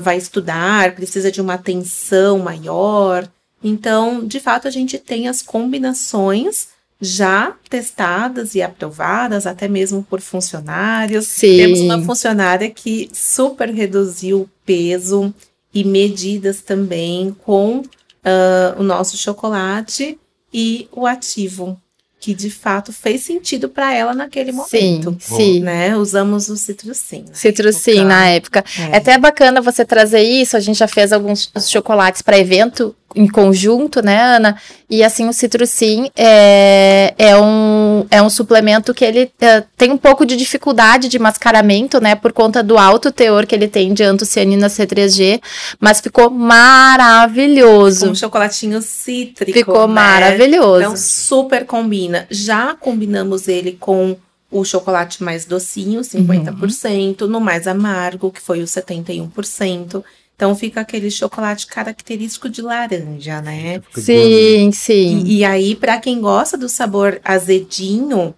vai estudar, precisa de uma atenção maior. Então, de fato, a gente tem as combinações já testadas e aprovadas, até mesmo por funcionários.
Sim.
Temos uma funcionária que super reduziu o peso e medidas também com uh, o nosso chocolate e o ativo que de fato fez sentido para ela naquele momento.
Sim, sim.
Né? Usamos o Citrussim.
Citrussim na época. É. é até bacana você trazer isso. A gente já fez alguns chocolates para evento em conjunto, né, Ana? E assim, o Citrussim é, é, um, é um suplemento que ele é, tem um pouco de dificuldade de mascaramento, né, por conta do alto teor que ele tem de antocianina C3G, mas ficou maravilhoso.
Um chocolatinho cítrico.
Ficou
né?
maravilhoso.
Então, super combina. Já combinamos ele com o chocolate mais docinho, 50%, uhum. no mais amargo, que foi o 71%. Então fica aquele chocolate característico de laranja, né?
Sim, sim.
E, e aí, para quem gosta do sabor azedinho,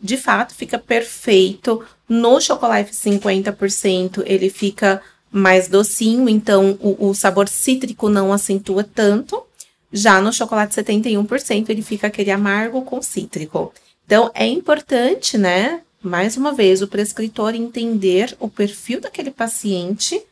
de fato fica perfeito. No chocolate 50%, ele fica mais docinho, então o, o sabor cítrico não acentua tanto. Já no chocolate 71%, ele fica aquele amargo com cítrico. Então é importante, né? Mais uma vez, o prescritor entender o perfil daquele paciente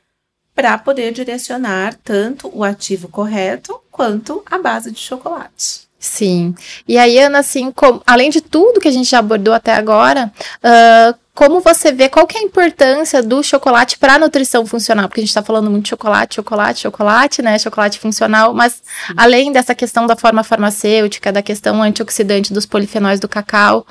para poder direcionar tanto o ativo correto quanto a base de chocolate.
Sim. E aí, Ana, assim, com, além de tudo que a gente já abordou até agora, uh, como você vê, qual que é a importância do chocolate para a nutrição funcional? Porque a gente está falando muito de chocolate, chocolate, chocolate, né? Chocolate funcional, mas Sim. além dessa questão da forma farmacêutica, da questão antioxidante dos polifenóis do cacau,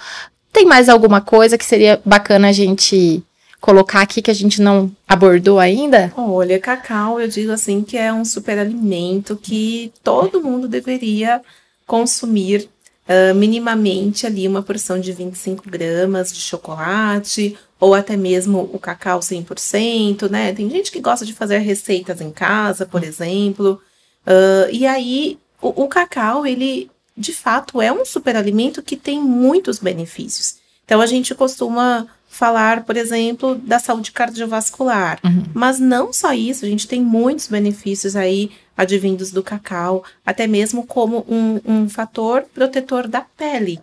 tem mais alguma coisa que seria bacana a gente colocar aqui que a gente não abordou ainda?
Olha, cacau, eu digo assim que é um super alimento que todo mundo deveria consumir uh, minimamente ali uma porção de 25 gramas de chocolate, ou até mesmo o cacau 100%, né? Tem gente que gosta de fazer receitas em casa, por exemplo. Uh, e aí, o, o cacau, ele de fato é um superalimento que tem muitos benefícios. Então, a gente costuma falar, por exemplo, da saúde cardiovascular. Uhum. Mas não só isso, a gente tem muitos benefícios aí advindos do cacau, até mesmo como um, um fator protetor da pele.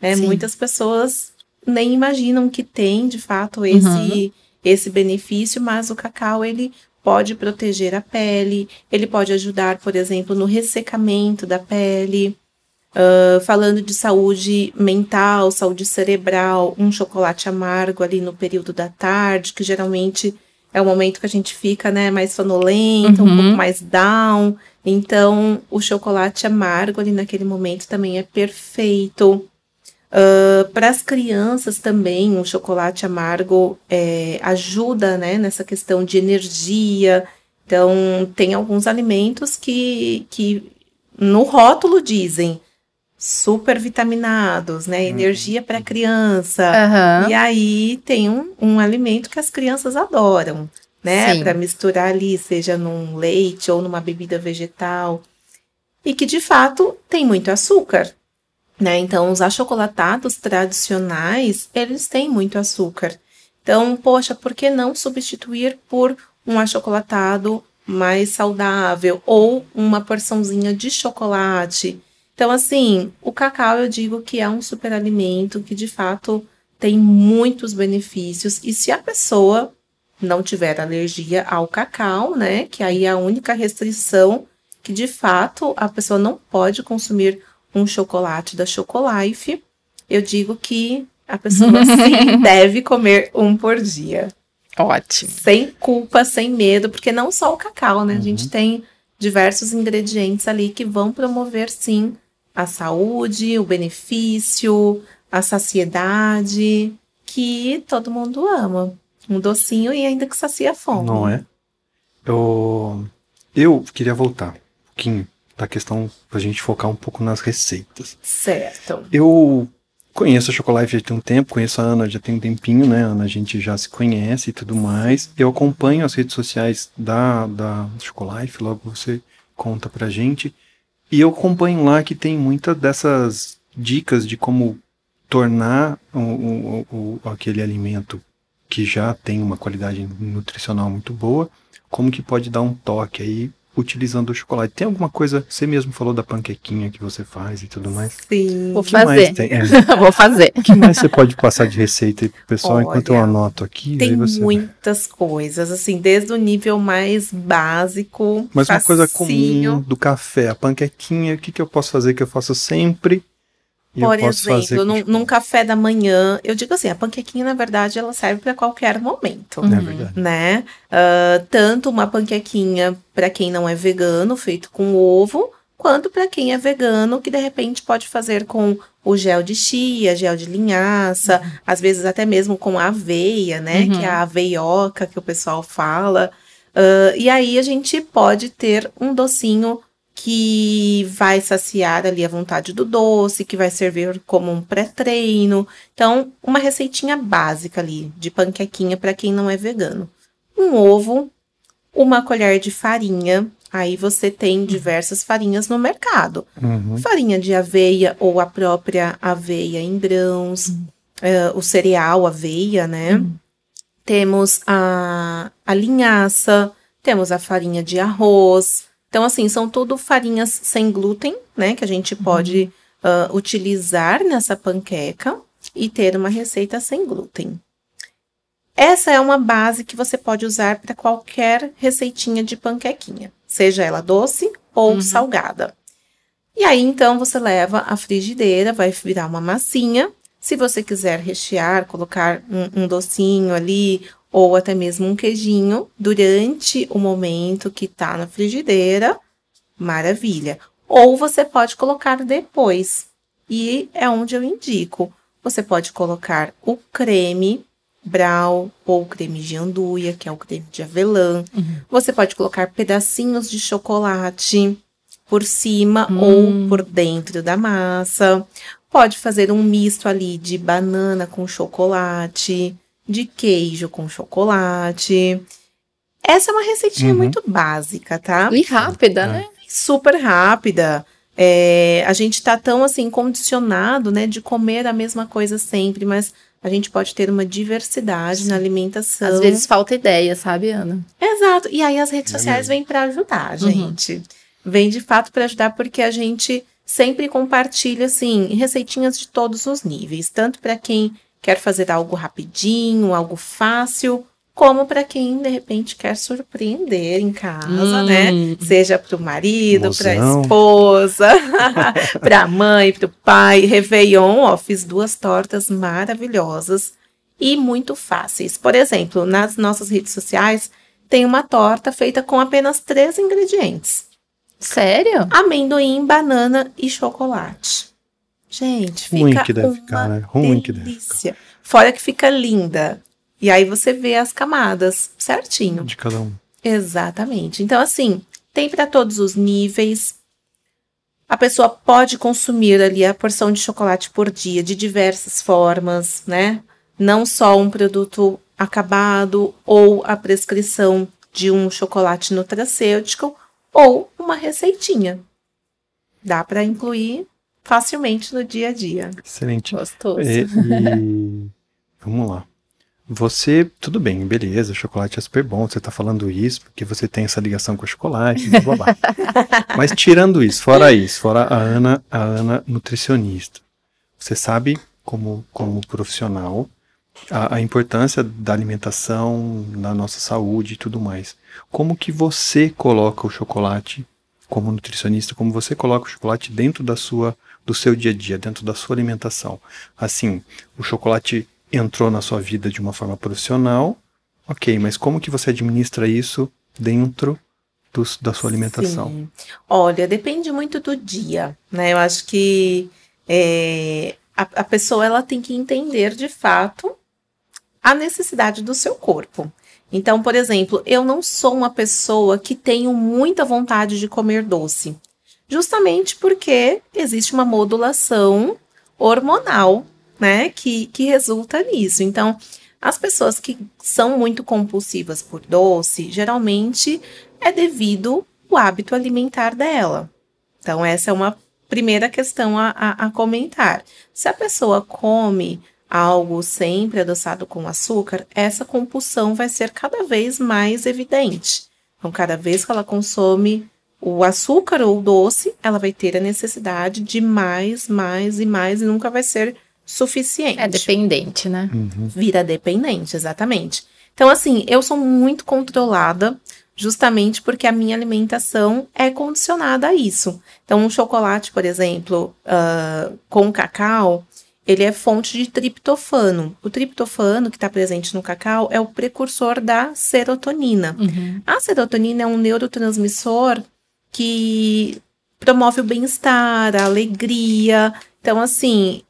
Né? Muitas pessoas nem imaginam que tem, de fato, esse, uhum. esse benefício, mas o cacau, ele pode proteger a pele, ele pode ajudar, por exemplo, no ressecamento da pele. Uh, falando de saúde mental, saúde cerebral, um chocolate amargo ali no período da tarde, que geralmente é o momento que a gente fica né, mais sonolento, uhum. um pouco mais down. Então, o chocolate amargo ali naquele momento também é perfeito. Uh, Para as crianças também, um chocolate amargo é, ajuda né, nessa questão de energia. Então, tem alguns alimentos que, que no rótulo dizem super vitaminados, né? Uhum. Energia para criança. Uhum. E aí tem um, um alimento que as crianças adoram, né? Para misturar ali, seja num leite ou numa bebida vegetal. E que de fato tem muito açúcar. Né? Então, os achocolatados tradicionais, eles têm muito açúcar. Então, poxa, por que não substituir por um achocolatado mais saudável ou uma porçãozinha de chocolate? Então, assim, o cacau eu digo que é um superalimento que de fato tem muitos benefícios. E se a pessoa não tiver alergia ao cacau, né? Que aí é a única restrição que de fato a pessoa não pode consumir um chocolate da Chocolife. Eu digo que a pessoa sim deve comer um por dia.
Ótimo.
Sem culpa, sem medo, porque não só o cacau, né? Uhum. A gente uhum. tem diversos ingredientes ali que vão promover sim a saúde, o benefício, a saciedade, que todo mundo ama. Um docinho e ainda que sacia a fome.
Não é? Eu, eu queria voltar um pouquinho da questão pra gente focar um pouco nas receitas.
Certo.
Eu conheço a Chocolife já tem um tempo, conheço a Ana já tem um tempinho, né? A Ana a gente já se conhece e tudo mais. Eu acompanho as redes sociais da, da Chocolife, logo você conta pra gente. E eu acompanho lá que tem muitas dessas dicas de como tornar o, o, o, aquele alimento que já tem uma qualidade nutricional muito boa, como que pode dar um toque aí utilizando o chocolate. Tem alguma coisa, você mesmo falou da panquequinha que você faz e tudo mais?
Sim.
Vou fazer. É. Vou fazer.
O que mais você pode passar de receita aí pro pessoal Olha, enquanto eu anoto aqui?
Tem muitas coisas, assim, desde o nível mais básico.
Mas facinho. uma coisa comum do café, a panquequinha, o que, que eu posso fazer que eu faço sempre
por exemplo, num, num, café da manhã, eu digo assim, a panquequinha, na verdade, ela serve para qualquer momento.
É verdade.
Né? Uh, tanto uma panquequinha para quem não é vegano, feito com ovo, quanto para quem é vegano, que de repente pode fazer com o gel de chia, gel de linhaça, uhum. às vezes até mesmo com aveia, né? Uhum. Que é a aveioca que o pessoal fala. Uh, e aí a gente pode ter um docinho que vai saciar ali a vontade do doce, que vai servir como um pré-treino. Então, uma receitinha básica ali de panquequinha para quem não é vegano. Um ovo, uma colher de farinha. Aí você tem diversas farinhas no mercado. Uhum. Farinha de aveia ou a própria aveia em grãos, uhum. uh, o cereal aveia, né? Uhum. Temos a, a linhaça, temos a farinha de arroz, então, assim, são tudo farinhas sem glúten, né? Que a gente uhum. pode uh, utilizar nessa panqueca e ter uma receita sem glúten. Essa é uma base que você pode usar para qualquer receitinha de panquequinha, seja ela doce ou uhum. salgada. E aí, então, você leva a frigideira, vai virar uma massinha. Se você quiser rechear, colocar um, um docinho ali, ou até mesmo um queijinho durante o momento que tá na frigideira, maravilha. Ou você pode colocar depois. E é onde eu indico. Você pode colocar o creme brau ou creme de anduia, que é o creme de avelã. Uhum. Você pode colocar pedacinhos de chocolate por cima hum. ou por dentro da massa. Pode fazer um misto ali de banana com chocolate, de queijo com chocolate. Essa é uma receitinha uhum. muito básica, tá?
E rápida, é. né?
Super rápida. É, a gente tá tão assim condicionado, né, de comer a mesma coisa sempre, mas a gente pode ter uma diversidade Sim. na alimentação.
Às vezes falta ideia, sabe, Ana?
Exato. E aí as redes é sociais vêm para ajudar, uhum. gente. Uhum. Vem de fato para ajudar porque a gente sempre compartilha assim receitinhas de todos os níveis, tanto para quem quer fazer algo rapidinho, algo fácil, como para quem de repente quer surpreender em casa, hum. né? Seja para o marido, para a esposa, para a mãe, para o pai. Réveillon, ó, fiz duas tortas maravilhosas e muito fáceis. Por exemplo, nas nossas redes sociais tem uma torta feita com apenas três ingredientes.
Sério?
Amendoim, banana e chocolate. Gente, fica Ruim que deve ficar, né? Ruim delícia. que deve ficar. Fora que fica linda. E aí você vê as camadas certinho.
De cada um.
Exatamente. Então, assim, tem para todos os níveis. A pessoa pode consumir ali a porção de chocolate por dia de diversas formas, né? Não só um produto acabado ou a prescrição de um chocolate nutracêutico ou uma receitinha. Dá para incluir facilmente no dia a dia.
Excelente.
Gostoso.
E, e... Vamos lá. Você, tudo bem, beleza, chocolate é super bom, você tá falando isso porque você tem essa ligação com o chocolate, blá, blá, blá. Mas tirando isso, fora isso, fora a Ana, a Ana nutricionista, você sabe como, como profissional a, a importância da alimentação na nossa saúde e tudo mais. Como que você coloca o chocolate como nutricionista, como você coloca o chocolate dentro da sua do seu dia a dia, dentro da sua alimentação. Assim, o chocolate entrou na sua vida de uma forma profissional, ok, mas como que você administra isso dentro do, da sua alimentação? Sim.
Olha, depende muito do dia, né? Eu acho que é, a, a pessoa ela tem que entender de fato a necessidade do seu corpo. Então, por exemplo, eu não sou uma pessoa que tenho muita vontade de comer doce, justamente porque existe uma modulação hormonal né, que, que resulta nisso. Então, as pessoas que são muito compulsivas por doce, geralmente é devido ao hábito alimentar dela. Então, essa é uma primeira questão a, a, a comentar. Se a pessoa come algo sempre adoçado com açúcar, essa compulsão vai ser cada vez mais evidente. Então, cada vez que ela consome o açúcar ou o doce, ela vai ter a necessidade de mais, mais e mais, e nunca vai ser suficiente.
É dependente, né?
Uhum. Vira dependente, exatamente. Então, assim, eu sou muito controlada justamente porque a minha alimentação é condicionada a isso. Então, um chocolate, por exemplo, uh, com cacau, ele é fonte de triptofano. O triptofano que está presente no cacau é o precursor da serotonina. Uhum. A serotonina é um neurotransmissor que promove o bem-estar, a alegria. Então, assim,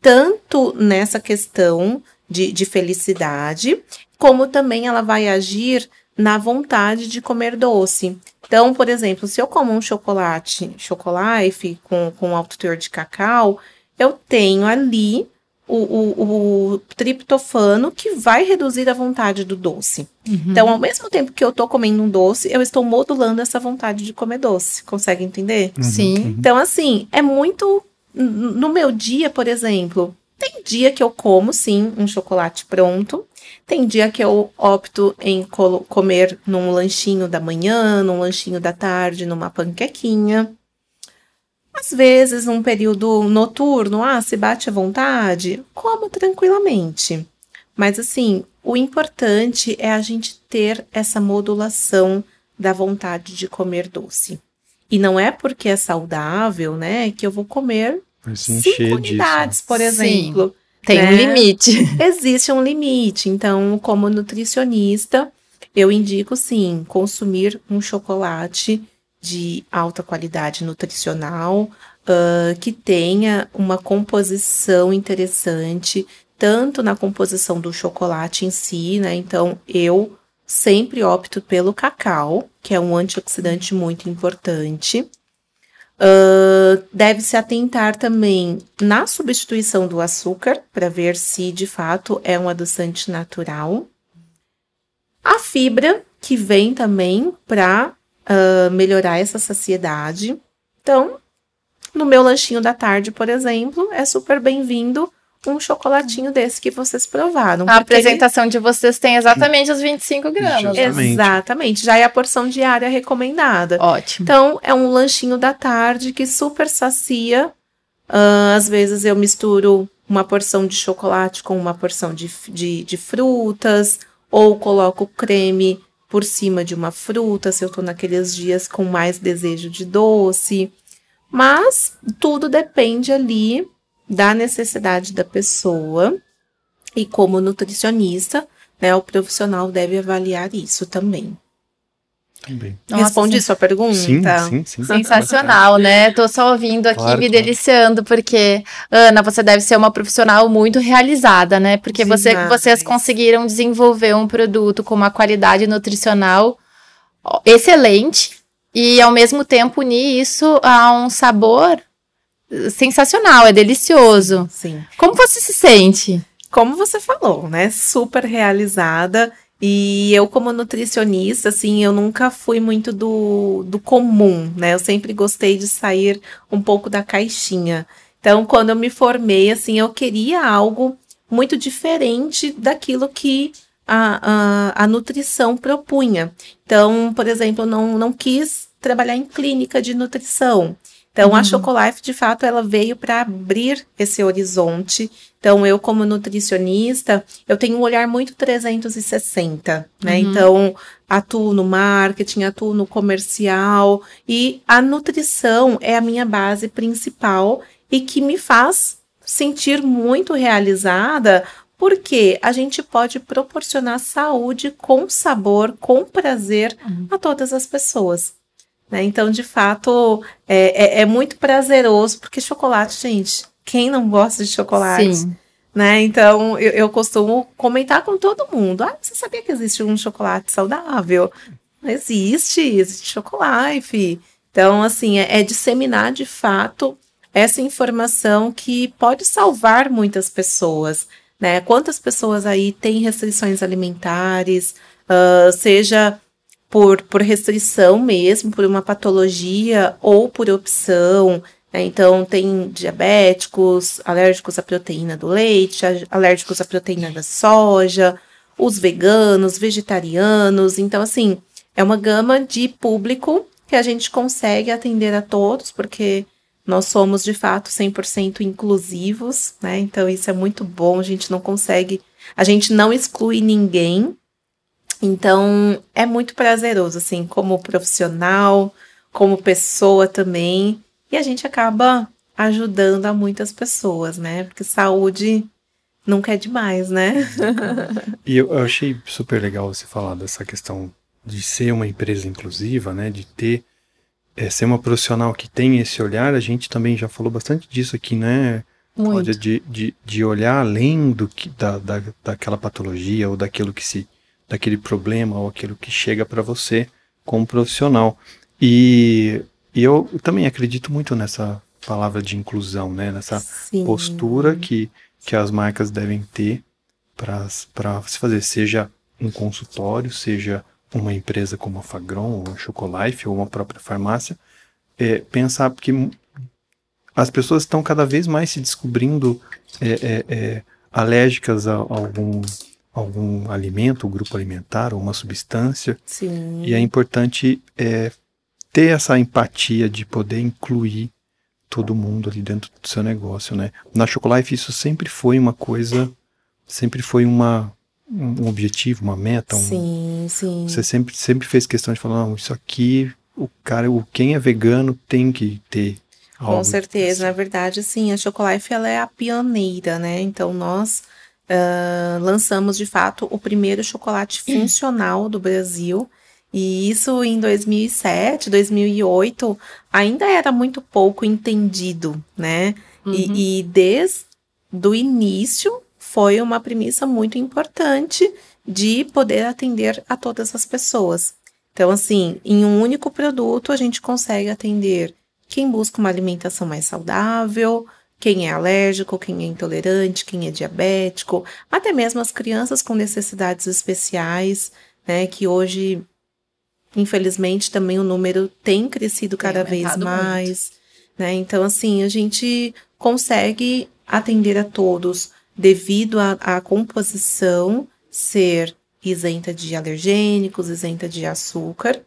tanto nessa questão de, de felicidade, como também ela vai agir na vontade de comer doce. Então, por exemplo, se eu como um chocolate, chocolate com, com alto teor de cacau, eu tenho ali o, o, o, triptofano que vai reduzir a vontade do doce. Uhum. Então, ao mesmo tempo que eu estou comendo um doce, eu estou modulando essa vontade de comer doce. Consegue entender?
Uhum. Sim.
Uhum. Então, assim, é muito no meu dia, por exemplo, tem dia que eu como sim um chocolate pronto. Tem dia que eu opto em comer num lanchinho da manhã, num lanchinho da tarde, numa panquequinha. Às vezes, num período noturno, ah, se bate à vontade, como tranquilamente. Mas assim, o importante é a gente ter essa modulação da vontade de comer doce. E não é porque é saudável, né, que eu vou comer cinco unidades, disso. por exemplo. Sim,
tem né? um limite.
Existe um limite. Então, como nutricionista, eu indico sim consumir um chocolate de alta qualidade nutricional, uh, que tenha uma composição interessante, tanto na composição do chocolate em si, né? Então, eu sempre opto pelo cacau, que é um antioxidante muito importante. Uh, deve se atentar também na substituição do açúcar, para ver se de fato é um adoçante natural. A fibra, que vem também para uh, melhorar essa saciedade. Então, no meu lanchinho da tarde, por exemplo, é super bem-vindo um chocolatinho desse que vocês provaram.
A apresentação ele... de vocês tem exatamente os 25 gramas.
Exatamente. exatamente. Já é a porção diária recomendada.
Ótimo.
Então, é um lanchinho da tarde que super sacia. Uh, às vezes eu misturo uma porção de chocolate com uma porção de, de, de frutas, ou coloco creme por cima de uma fruta, se eu tô naqueles dias com mais desejo de doce. Mas tudo depende ali da necessidade da pessoa e como nutricionista, né, o profissional deve avaliar isso também.
Também.
Nossa, Responde sim. sua pergunta?
Sim, sim, sim.
Sensacional, né? Tô só ouvindo aqui, claro, me claro. deliciando, porque, Ana, você deve ser uma profissional muito realizada, né? Porque você, vocês conseguiram desenvolver um produto com uma qualidade nutricional excelente e, ao mesmo tempo, unir isso a um sabor sensacional, é delicioso.
Sim.
Como você se sente?
Como você falou, né? Super realizada. E eu, como nutricionista, assim, eu nunca fui muito do, do comum, né? Eu sempre gostei de sair um pouco da caixinha. Então, quando eu me formei, assim, eu queria algo muito diferente daquilo que a, a, a nutrição propunha. Então, por exemplo, eu não, não quis trabalhar em clínica de nutrição. Então, uhum. a Chocolife, de fato, ela veio para abrir esse horizonte. Então, eu, como nutricionista, eu tenho um olhar muito 360, né? Uhum. Então, atuo no marketing, atuo no comercial e a nutrição é a minha base principal e que me faz sentir muito realizada porque a gente pode proporcionar saúde com sabor, com prazer uhum. a todas as pessoas. Né? Então, de fato, é, é, é, muito prazeroso, porque chocolate, gente, quem não gosta de chocolate? Sim. Né? Então, eu, eu costumo comentar com todo mundo. Ah, você sabia que existe um chocolate saudável? Existe, existe chocolate. Então, assim, é, é disseminar de fato essa informação que pode salvar muitas pessoas. Né? Quantas pessoas aí têm restrições alimentares, uh, seja por, por restrição mesmo, por uma patologia ou por opção. Né? Então, tem diabéticos, alérgicos à proteína do leite, alérgicos à proteína da soja, os veganos, vegetarianos. Então, assim, é uma gama de público que a gente consegue atender a todos, porque nós somos de fato 100% inclusivos, né? Então isso é muito bom, a gente não consegue, a gente não exclui ninguém, então, é muito prazeroso, assim, como profissional, como pessoa também. E a gente acaba ajudando a muitas pessoas, né? Porque saúde nunca é demais, né?
e eu, eu achei super legal você falar dessa questão de ser uma empresa inclusiva, né? De ter é, ser uma profissional que tem esse olhar, a gente também já falou bastante disso aqui, né? Muito. De, de, de olhar além do que, da, da, daquela patologia ou daquilo que se daquele problema ou aquilo que chega para você como profissional. E, e, eu também acredito muito nessa palavra de inclusão, né? Nessa Sim. postura que, que as marcas devem ter para se fazer, seja um consultório, seja uma empresa como a Fagron, ou a Chocolife, ou uma própria farmácia, é, pensar que as pessoas estão cada vez mais se descobrindo é, é, é alérgicas a, a algum algum alimento, um grupo alimentar ou uma substância.
Sim.
E é importante é, ter essa empatia de poder incluir todo mundo ali dentro do seu negócio, né? Na Chocolife isso sempre foi uma coisa, sempre foi uma um objetivo, uma meta. Um,
sim, sim.
Você sempre, sempre fez questão de falar, não, isso aqui, o cara, o quem é vegano tem que ter.
Com certeza, assim. na verdade, sim, a Chocolife ela é a pioneira, né? Então nós uh, lançamos de fato o primeiro chocolate funcional do Brasil. E isso em 2007, 2008 ainda era muito pouco entendido, né? Uhum. E, e desde o início foi uma premissa muito importante de poder atender a todas as pessoas. Então, assim, em um único produto a gente consegue atender quem busca uma alimentação mais saudável, quem é alérgico, quem é intolerante, quem é diabético, até mesmo as crianças com necessidades especiais, né, que hoje, infelizmente, também o número tem crescido cada tem vez mais, né? Então, assim, a gente consegue atender a todos devido à composição ser isenta de alergênicos, isenta de açúcar,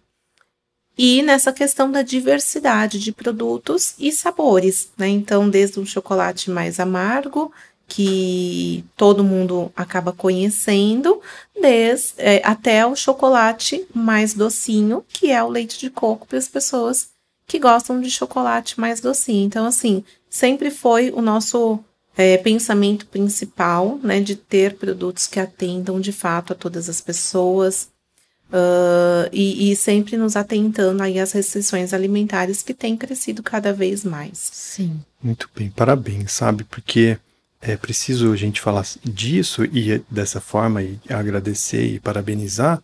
e nessa questão da diversidade de produtos e sabores, né? Então, desde um chocolate mais amargo, que todo mundo acaba conhecendo, desde, é, até o chocolate mais docinho, que é o leite de coco para as pessoas que gostam de chocolate mais docinho. Então, assim, sempre foi o nosso é, pensamento principal, né, de ter produtos que atendam de fato a todas as pessoas, Uh, e, e, sempre nos atentando aí às restrições alimentares que têm crescido cada vez mais.
Sim.
Muito bem, parabéns, sabe? Porque é preciso a gente falar disso e dessa forma e agradecer e parabenizar,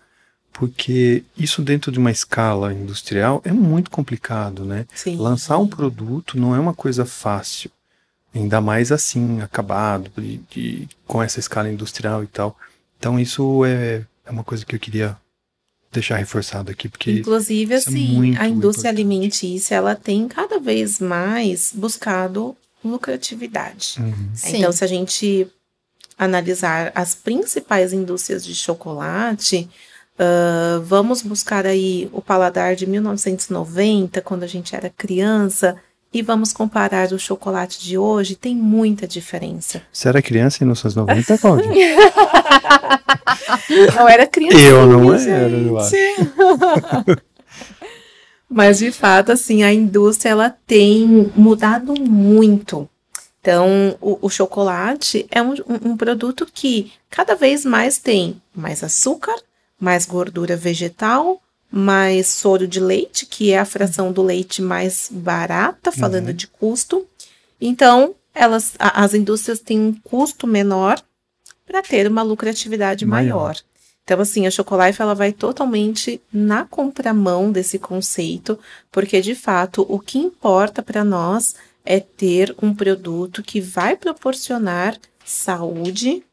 porque isso dentro de uma escala industrial é muito complicado, né?
Sim.
Lançar um produto não é uma coisa fácil, ainda mais assim, acabado, de, de, com essa escala industrial e tal. Então isso é, é uma coisa que eu queria deixar reforçado aqui, porque.
Inclusive,
é
assim, é a indústria importante. alimentícia ela tem cada vez mais buscado lucratividade. Uhum. Então, se a gente analisar as principais indústrias de chocolate, uh, vamos buscar aí o paladar de 1990, quando a gente era criança, e vamos comparar o chocolate de hoje, tem muita diferença.
Você era criança em 1990, Cláudia?
não era criança.
Eu não era, eu acho.
Mas de fato, assim, a indústria ela tem mudado muito. Então, o, o chocolate é um, um produto que cada vez mais tem mais açúcar, mais gordura vegetal, mais soro de leite, que é a fração do leite mais barata, falando uhum. de custo. Então, elas, a, as indústrias têm um custo menor para ter uma lucratividade maior. maior. Então, assim, a Chocolife ela vai totalmente na contramão desse conceito, porque de fato o que importa para nós é ter um produto que vai proporcionar saúde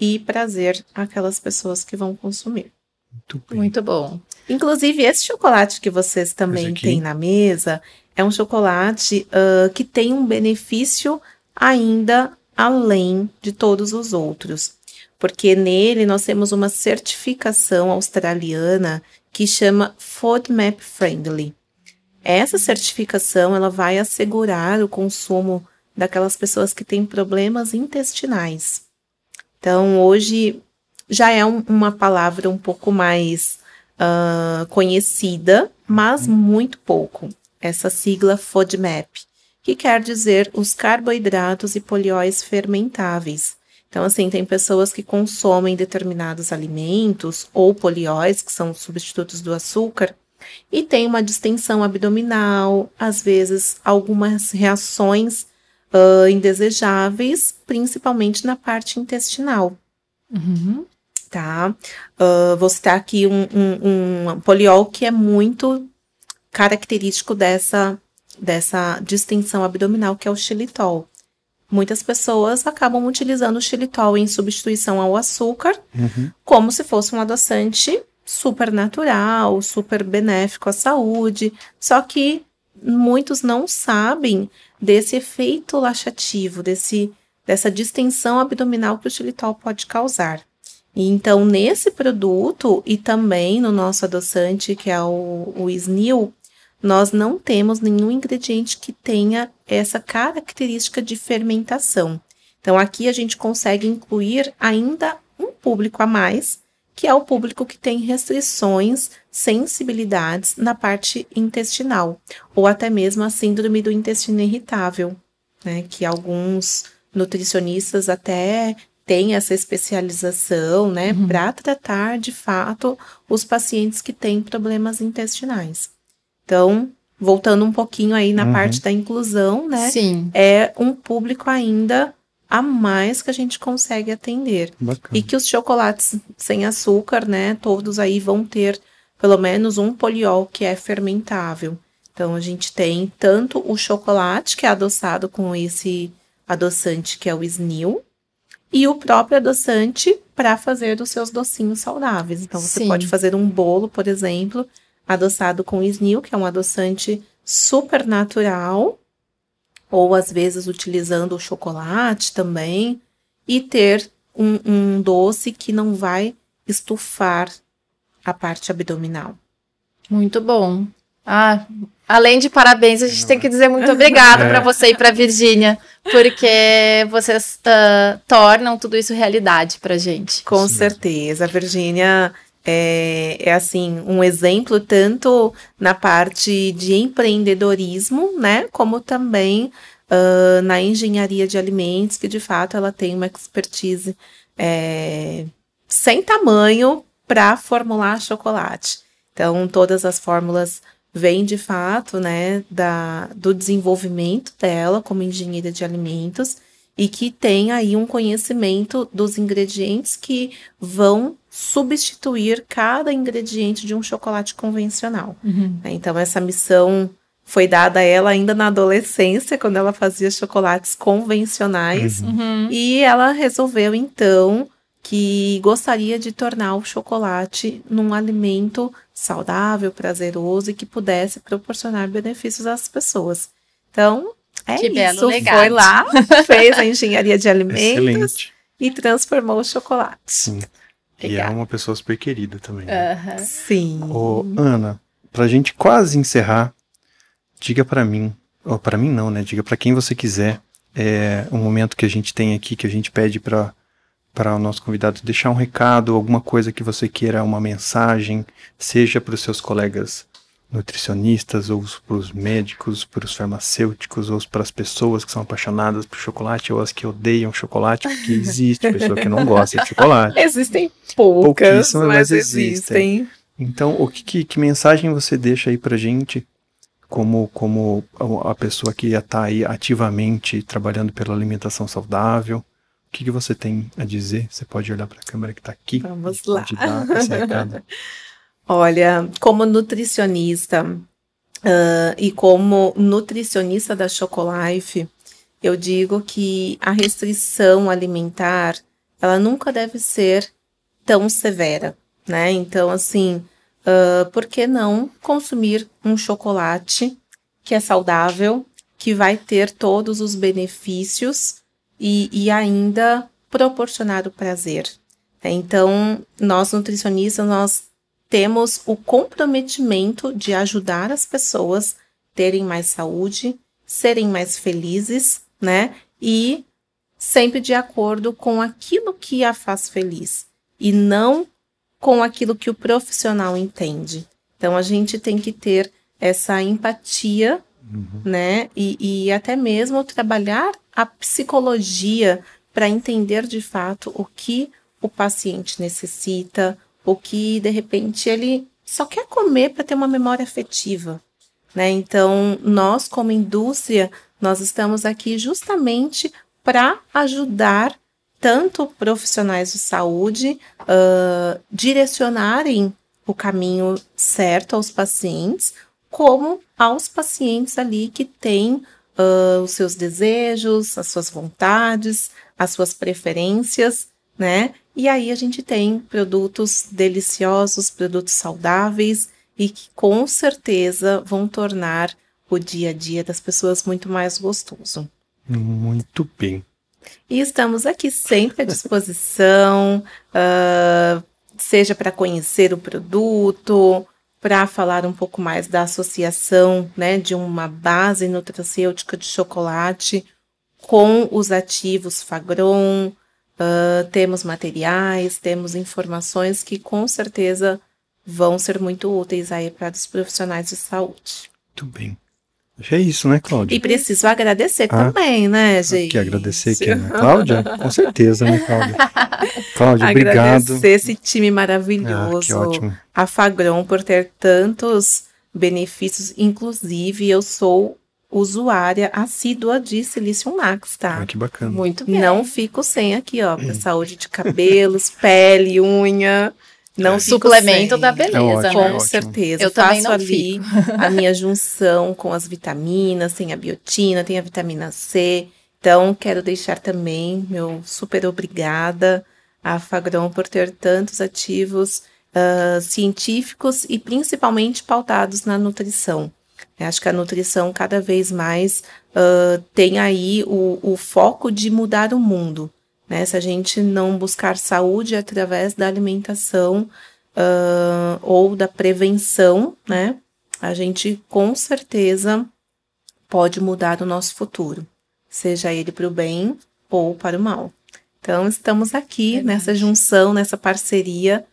e prazer àquelas pessoas que vão consumir.
Muito, bem. Muito bom.
Inclusive, esse chocolate que vocês também têm na mesa é um chocolate uh, que tem um benefício ainda além de todos os outros, porque nele nós temos uma certificação australiana que chama FODMAP Friendly. Essa certificação ela vai assegurar o consumo daquelas pessoas que têm problemas intestinais. Então, hoje já é um, uma palavra um pouco mais uh, conhecida, mas uhum. muito pouco. Essa sigla FODMAP, que quer dizer os carboidratos e polióis fermentáveis. Então, assim, tem pessoas que consomem determinados alimentos ou polióis, que são substitutos do açúcar, e tem uma distensão abdominal, às vezes algumas reações uh, indesejáveis, principalmente na parte intestinal.
Uhum
tá? Uh, vou citar aqui um, um, um poliol que é muito característico dessa, dessa distensão abdominal, que é o xilitol. Muitas pessoas acabam utilizando o xilitol em substituição ao açúcar,
uhum.
como se fosse um adoçante super natural, super benéfico à saúde. Só que muitos não sabem desse efeito laxativo, desse, dessa distensão abdominal que o xilitol pode causar. Então, nesse produto e também no nosso adoçante, que é o, o Snil, nós não temos nenhum ingrediente que tenha essa característica de fermentação. Então, aqui a gente consegue incluir ainda um público a mais, que é o público que tem restrições, sensibilidades na parte intestinal, ou até mesmo a síndrome do intestino irritável, né? Que alguns nutricionistas até tem essa especialização, né, uhum. para tratar de fato os pacientes que têm problemas intestinais. Então, voltando um pouquinho aí na uhum. parte da inclusão, né,
Sim.
é um público ainda a mais que a gente consegue atender.
Bacana.
E que os chocolates sem açúcar, né, todos aí vão ter pelo menos um poliol que é fermentável. Então a gente tem tanto o chocolate que é adoçado com esse adoçante que é o SNIL e o próprio adoçante para fazer os seus docinhos saudáveis. Então você
Sim.
pode fazer um bolo, por exemplo, adoçado com SNIL, que é um adoçante super natural, ou às vezes utilizando o chocolate também, e ter um, um doce que não vai estufar a parte abdominal.
Muito bom. Ah, além de parabéns, a gente tem que dizer muito obrigado
É.
para você e para Virgínia, porque vocês ah, tornam tudo isso realidade pra gente.
Com
mesmo.
certeza, a Virgínia é, é assim um exemplo tanto na parte de empreendedorismo, né, como também ah, na engenharia de alimentos, que de fato ela tem uma expertise é, sem tamanho para formular chocolate. Então, todas as fórmulas vêm de fato, né, da, do desenvolvimento dela como engenheira de alimentos e que tem aí um conhecimento dos ingredientes que vão substituir cada ingrediente de um chocolate convencional. né? Então, essa missão foi dada a ela ainda na adolescência, quando ela fazia chocolates convencionais.
Uhum.
Uhum.
E ela resolveu, então, que gostaria de tornar o chocolate num alimento saudável, prazeroso e que pudesse proporcionar benefícios às pessoas. Então, é
Que belo
isso.
legado.
Foi lá, fez a engenharia de alimentos
Excelente.
e transformou o chocolate.
Sim. E é uma pessoa super querida também. né?
Aham.
Sim.
Ô, Ana, pra gente quase encerrar, diga pra mim, ou pra mim não, né? Diga pra quem você quiser, é um momento que a gente tem aqui, que a gente pede pra para o nosso convidado deixar um recado, alguma coisa que você queira, uma mensagem, seja para os seus colegas nutricionistas, ou para os médicos, para os farmacêuticos, ou para as pessoas que são apaixonadas por chocolate, ou as que odeiam chocolate, porque existe pessoa que não gosta de chocolate.
Existem poucas, mas
mas
existem.
Então, o que, que, que mensagem você deixa aí pra gente, como, como a a pessoa que está aí ativamente trabalhando pela alimentação saudável? O que, que você tem a dizer? Você pode olhar para a câmera que está aqui.
Vamos lá. Olha, como nutricionista ah, e como nutricionista da Chocolife, eu digo que a restrição alimentar ela nunca deve ser tão severa, né? Então, assim, ah, por que não consumir um chocolate que é saudável, que vai ter todos os benefícios e, e ainda proporcionar o prazer? né? Então, nós nutricionistas, nós temos o comprometimento de ajudar as pessoas terem mais saúde, serem mais felizes, né? E sempre de acordo com aquilo que a faz feliz e não com aquilo que o profissional entende. Então a gente tem que ter essa empatia,
Uhum.
né? E, e até mesmo trabalhar a psicologia para entender de fato o que o paciente necessita, o que de repente ele só quer comer para ter uma memória afetiva, né? Então, nós como indústria, nós estamos aqui justamente para ajudar tanto profissionais de saúde ah, direcionarem o caminho certo aos pacientes, como aos pacientes ali que têm ah, os seus desejos, as suas vontades, as suas preferências, né? E aí a gente tem produtos deliciosos, produtos saudáveis e que com certeza vão tornar o dia a dia das pessoas muito mais gostoso.
Muito bem.
E estamos aqui sempre à disposição, ah, seja para conhecer o produto, para falar um pouco mais da associação né, de uma base nutracêutica de chocolate com os ativos Fagron. ah, temos materiais, temos informações que com certeza vão ser muito úteis aí para os profissionais de saúde.
Muito bem. Acho que é isso, né, Cláudia?
E preciso agradecer
Ah,
também, né, gente?
Que agradecer quem, né? Cláudia? Com certeza, né, Cláudia? Cláudia, obrigado.
Agradecer esse time
Ah,
maravilhoso.
que ótimo.
a Fagron por ter tantos benefícios, inclusive eu sou usuária assídua de Silicium Max, tá?
Ah, que bacana.
Muito bem.
Não fico sem aqui, ó, pra saúde de cabelos, pele, unha. Não
é. suplemento da beleza, é ótimo,
né? Com certeza. Eu Faço também não ali a minha junção com as vitaminas, tem a biotina, tem a vitamina C. Então, quero deixar também meu super obrigada à Fagron por ter tantos ativos uh, científicos e principalmente pautados na nutrição. Eu acho que a nutrição cada vez mais uh, tem aí o, o foco de mudar o mundo. Né? Se a gente não buscar saúde através da alimentação uh, ou da prevenção, né? A gente com certeza pode mudar o nosso futuro, seja ele para o bem ou para o mal. Então, estamos aqui Verdade. nessa junção, nessa parceria,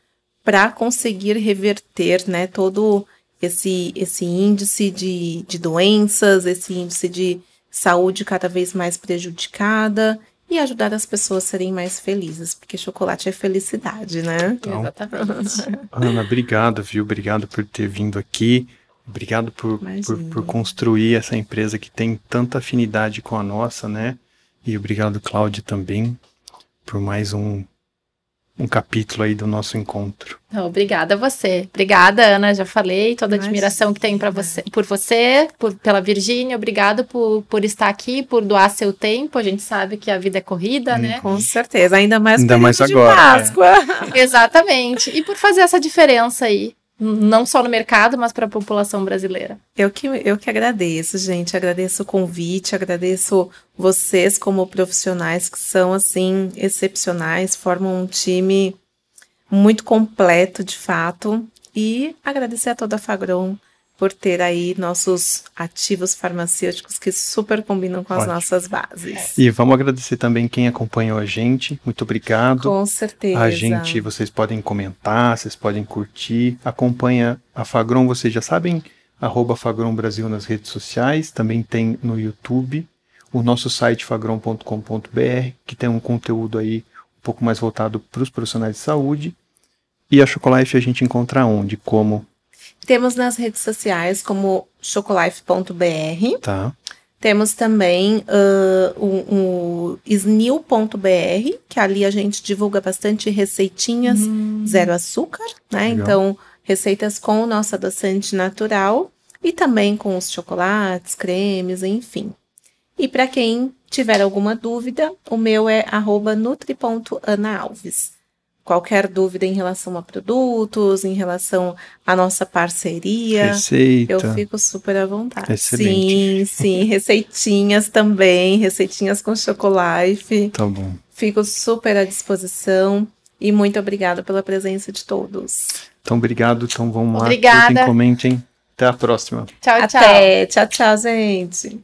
para conseguir reverter né, todo esse, esse índice de, de doenças, esse índice de saúde cada vez mais prejudicada e ajudar as pessoas a serem mais felizes, porque chocolate é felicidade, né?
Então, Exatamente. Ana, obrigado, viu? Obrigado por ter vindo aqui. Obrigado por, por, por, construir essa empresa que tem tanta afinidade com a nossa, né? E obrigado, Cláudia, também, por mais um um capítulo aí do nosso encontro.
Obrigada a você. Obrigada, Ana, já falei, toda a admiração que tenho para você, por você, por, pela Virgínia, obrigado por, por estar aqui, por doar seu tempo. A gente sabe que a vida é corrida, hum, né?
Com certeza, ainda mais
ainda mais agora.
Páscoa. É. Exatamente. E por fazer essa diferença aí não só no mercado, mas para a população brasileira.
Eu que, eu que agradeço, gente. Agradeço o convite, agradeço vocês como profissionais que são assim excepcionais, formam um time muito completo, de fato. E agradecer a toda a Fagron por ter aí nossos ativos farmacêuticos que super combinam com as Ótimo. nossas bases.
E vamos agradecer também quem acompanhou a gente. Muito obrigado.
Com certeza.
A gente, vocês podem comentar, vocês podem curtir. Acompanha a Fagron, vocês já sabem, arroba Fagron Brasil nas redes sociais, também tem no YouTube. O nosso site fagron.com.br, que tem um conteúdo aí um pouco mais voltado para os profissionais de saúde. E a Chocolife a gente encontra onde? Como?
Temos nas redes sociais como chocolife.br.
Tá.
Temos também uh, o, o snil.br, que ali a gente divulga bastante receitinhas hum. zero açúcar, né? Legal. Então, receitas com o nosso adoçante natural e também com os chocolates, cremes, enfim. E para quem tiver alguma dúvida, o meu é nutri.anaalves qualquer dúvida em relação a produtos, em relação à nossa parceria,
Receita.
eu fico super à vontade.
Excelente.
Sim, sim, receitinhas também, receitinhas com chocolate.
Tá bom.
Fico super à disposição e muito obrigada pela presença de todos.
Então, obrigado. Então, vamos
lá. Obrigada.
Comentem. Até a próxima.
Tchau, tchau.
Até. Tchau, tchau, gente.